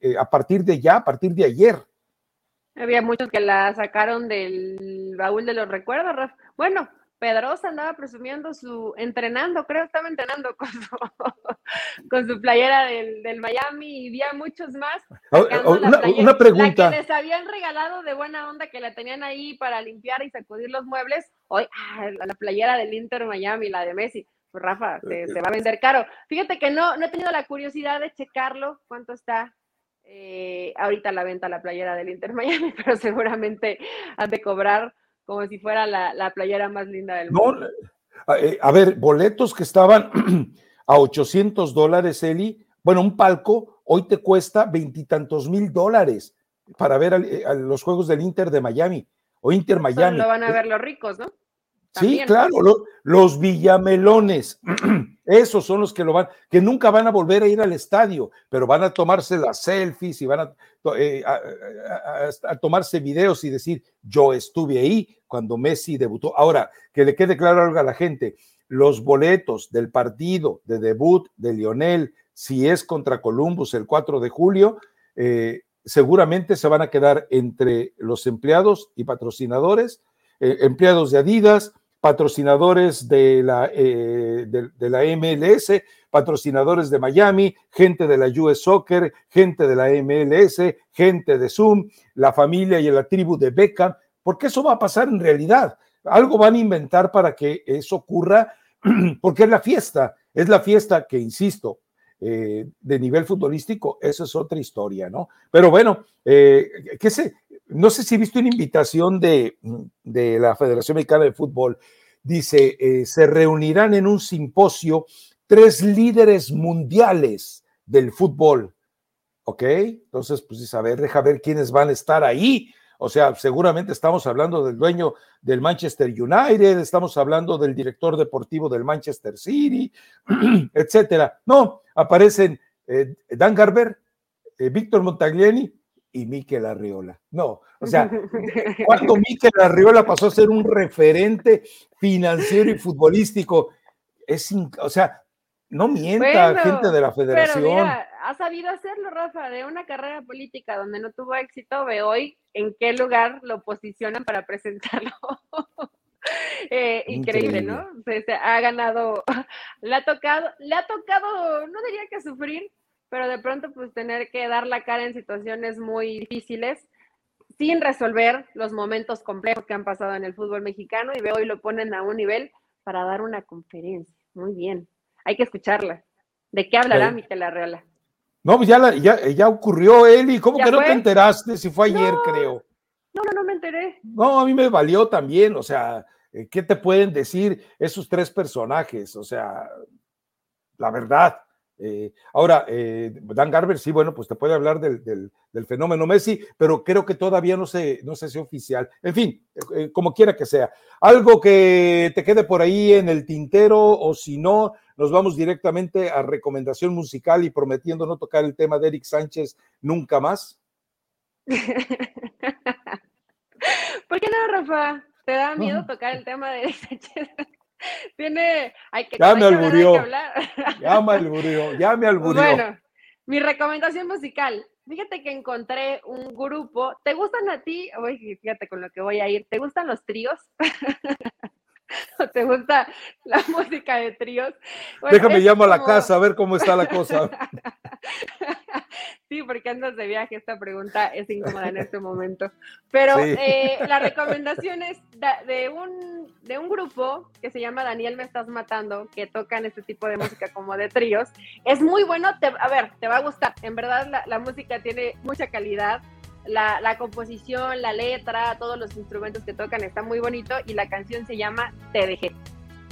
eh, a partir de ya, a partir de ayer. Había muchos que la sacaron del baúl de los recuerdos. Bueno, Pedrosa andaba presumiendo su, entrenando, creo estaba entrenando con su, con su playera del, del Miami y vi a muchos más. Una, pregunta. La que les habían regalado de buena onda, que la tenían ahí para limpiar y sacudir los muebles, hoy, ah, la playera del Inter Miami, la de Messi. Rafa, se, va a vender caro. Fíjate que no, no he tenido la curiosidad de checarlo, cuánto está eh, ahorita la venta la playera del Inter Miami, pero seguramente han de cobrar como si fuera la, playera más linda del mundo. Eh, a ver, boletos que estaban a 800 dólares, Eli, bueno, un palco hoy te cuesta veintitantos mil dólares para ver eh, los juegos del Inter de Miami o Inter Miami. lo van a ver los ricos, ¿no? Sí, claro, los villamelones, esos son los que lo van, que nunca van a volver a ir al estadio, pero van a tomarse las selfies y van eh, a, tomarse videos y decir, yo estuve ahí cuando Messi debutó. Ahora, que le quede claro algo a la gente, los boletos del partido de debut de Lionel, si es contra Columbus el 4 de julio, eh, seguramente se van a quedar entre los empleados y patrocinadores, eh, empleados de Adidas, patrocinadores de la, eh, de, la MLS, patrocinadores de Miami, gente de la US Soccer, gente de la MLS, gente de Zoom, la familia y la tribu de Beckham, porque eso va a pasar en realidad. Algo van a inventar para que eso ocurra, porque es la fiesta, es la fiesta que, insisto, eh, de nivel futbolístico, eso es otra historia, ¿no? Pero bueno, eh, qué sé, no sé si he visto una invitación de, de la Federación Mexicana de Fútbol, dice, eh, se reunirán en un simposio tres líderes mundiales del fútbol, ¿ok? Entonces, pues dice, a ver, deja ver quiénes van a estar ahí. O sea, seguramente estamos hablando del dueño del Manchester United, estamos hablando del director deportivo del Manchester City, etcétera. No, aparecen eh, Dan Garber, eh, Víctor Montagliani, y Miquel Arriola. No, o sea, cuando Miquel Arriola pasó a ser un referente financiero y futbolístico, es, o sea, no mienta gente de la federación. Pero mira, ha sabido hacerlo, Rafa, de una carrera política donde no tuvo éxito, ve hoy en qué lugar lo posicionan para presentarlo. Eh, increíble, ¿no? Se, ha ganado, le ha tocado, le ha tocado, no diría que sufrir, pero de pronto pues tener que dar la cara en situaciones muy difíciles sin resolver los momentos complejos que han pasado en el fútbol mexicano y veo hoy lo ponen a un nivel para dar una conferencia. Muy bien, hay que escucharla. ¿De qué hablará sí. Miquel Arreola? No, pues ya, ya, ocurrió, Eli. ¿Cómo que no te enteraste? Si fue ayer, creo. No, no, no me enteré. No, a mí me valió también. O sea, eh, ¿qué te pueden decir esos tres personajes? O sea, la verdad. Eh, ahora, eh, Dan Garber, sí, bueno, pues te puede hablar del, fenómeno Messi, pero creo que todavía no se, no sé si oficial. En fin, eh, como quiera que sea. Algo que te quede por ahí en el tintero, o si no, nos vamos directamente a recomendación musical y prometiendo no tocar el tema de Eric Sánchez nunca más. ¿Por qué no, Rafa? ¿Te da miedo tocar el tema de Eric Sánchez? Tiene, hay que, ya me alburió, ya me alburió, ya me alburió. Bueno, mi recomendación musical. Fíjate que encontré un grupo. ¿Te gustan a ti? Oye, fíjate con lo que voy a ir. ¿Te gustan los tríos? ¿O te gusta la música de tríos? Déjame llamo a la casa a ver cómo está la cosa. Sí, porque andas de viaje, esta pregunta es incómoda en este momento. Pero eh, la recomendación es de, un, de un grupo que se llama Daniel Me Estás Matando, que tocan este tipo de música como de tríos. Es muy bueno, a ver, te va a gustar. En verdad la, música tiene mucha calidad. La, la, composición, la letra, todos los instrumentos que tocan está muy bonito y la canción se llama Te dejé.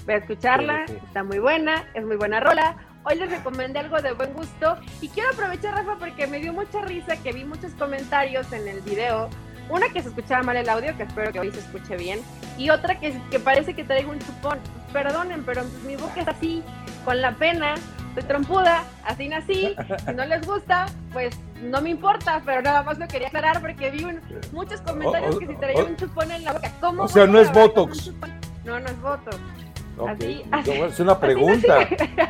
Voy a escucharla, está muy buena, es muy buena rola Hoy les recomendé algo de buen gusto y quiero aprovechar, Rafa, porque me dio mucha risa que vi muchos comentarios en el video. Una que se escuchaba mal el audio, que espero que hoy se escuche bien, y otra que, que parece que traigo un chupón. Perdonen, pero mi boca es así, con la pena, soy trompuda, así nací. Si no les gusta, pues no me importa, pero nada más lo quería aclarar porque vi muchos comentarios que si traía un chupón en la boca. ¿Cómo o sea, no es Botox. No, no es Botox. Así, es una pregunta.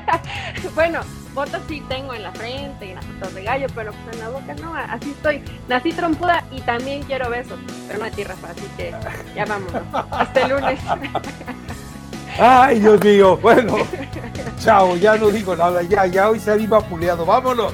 bueno, votos sí tengo en la frente y en las fotos de gallo, pero pues en la boca no, así estoy. Nací trompuda y también quiero besos, pero no de Rafa, así que ya vamos. Hasta el lunes. Ay, Dios mío. Bueno, chao, ya no digo nada, ya, ya hoy salí vapuleado. Vámonos.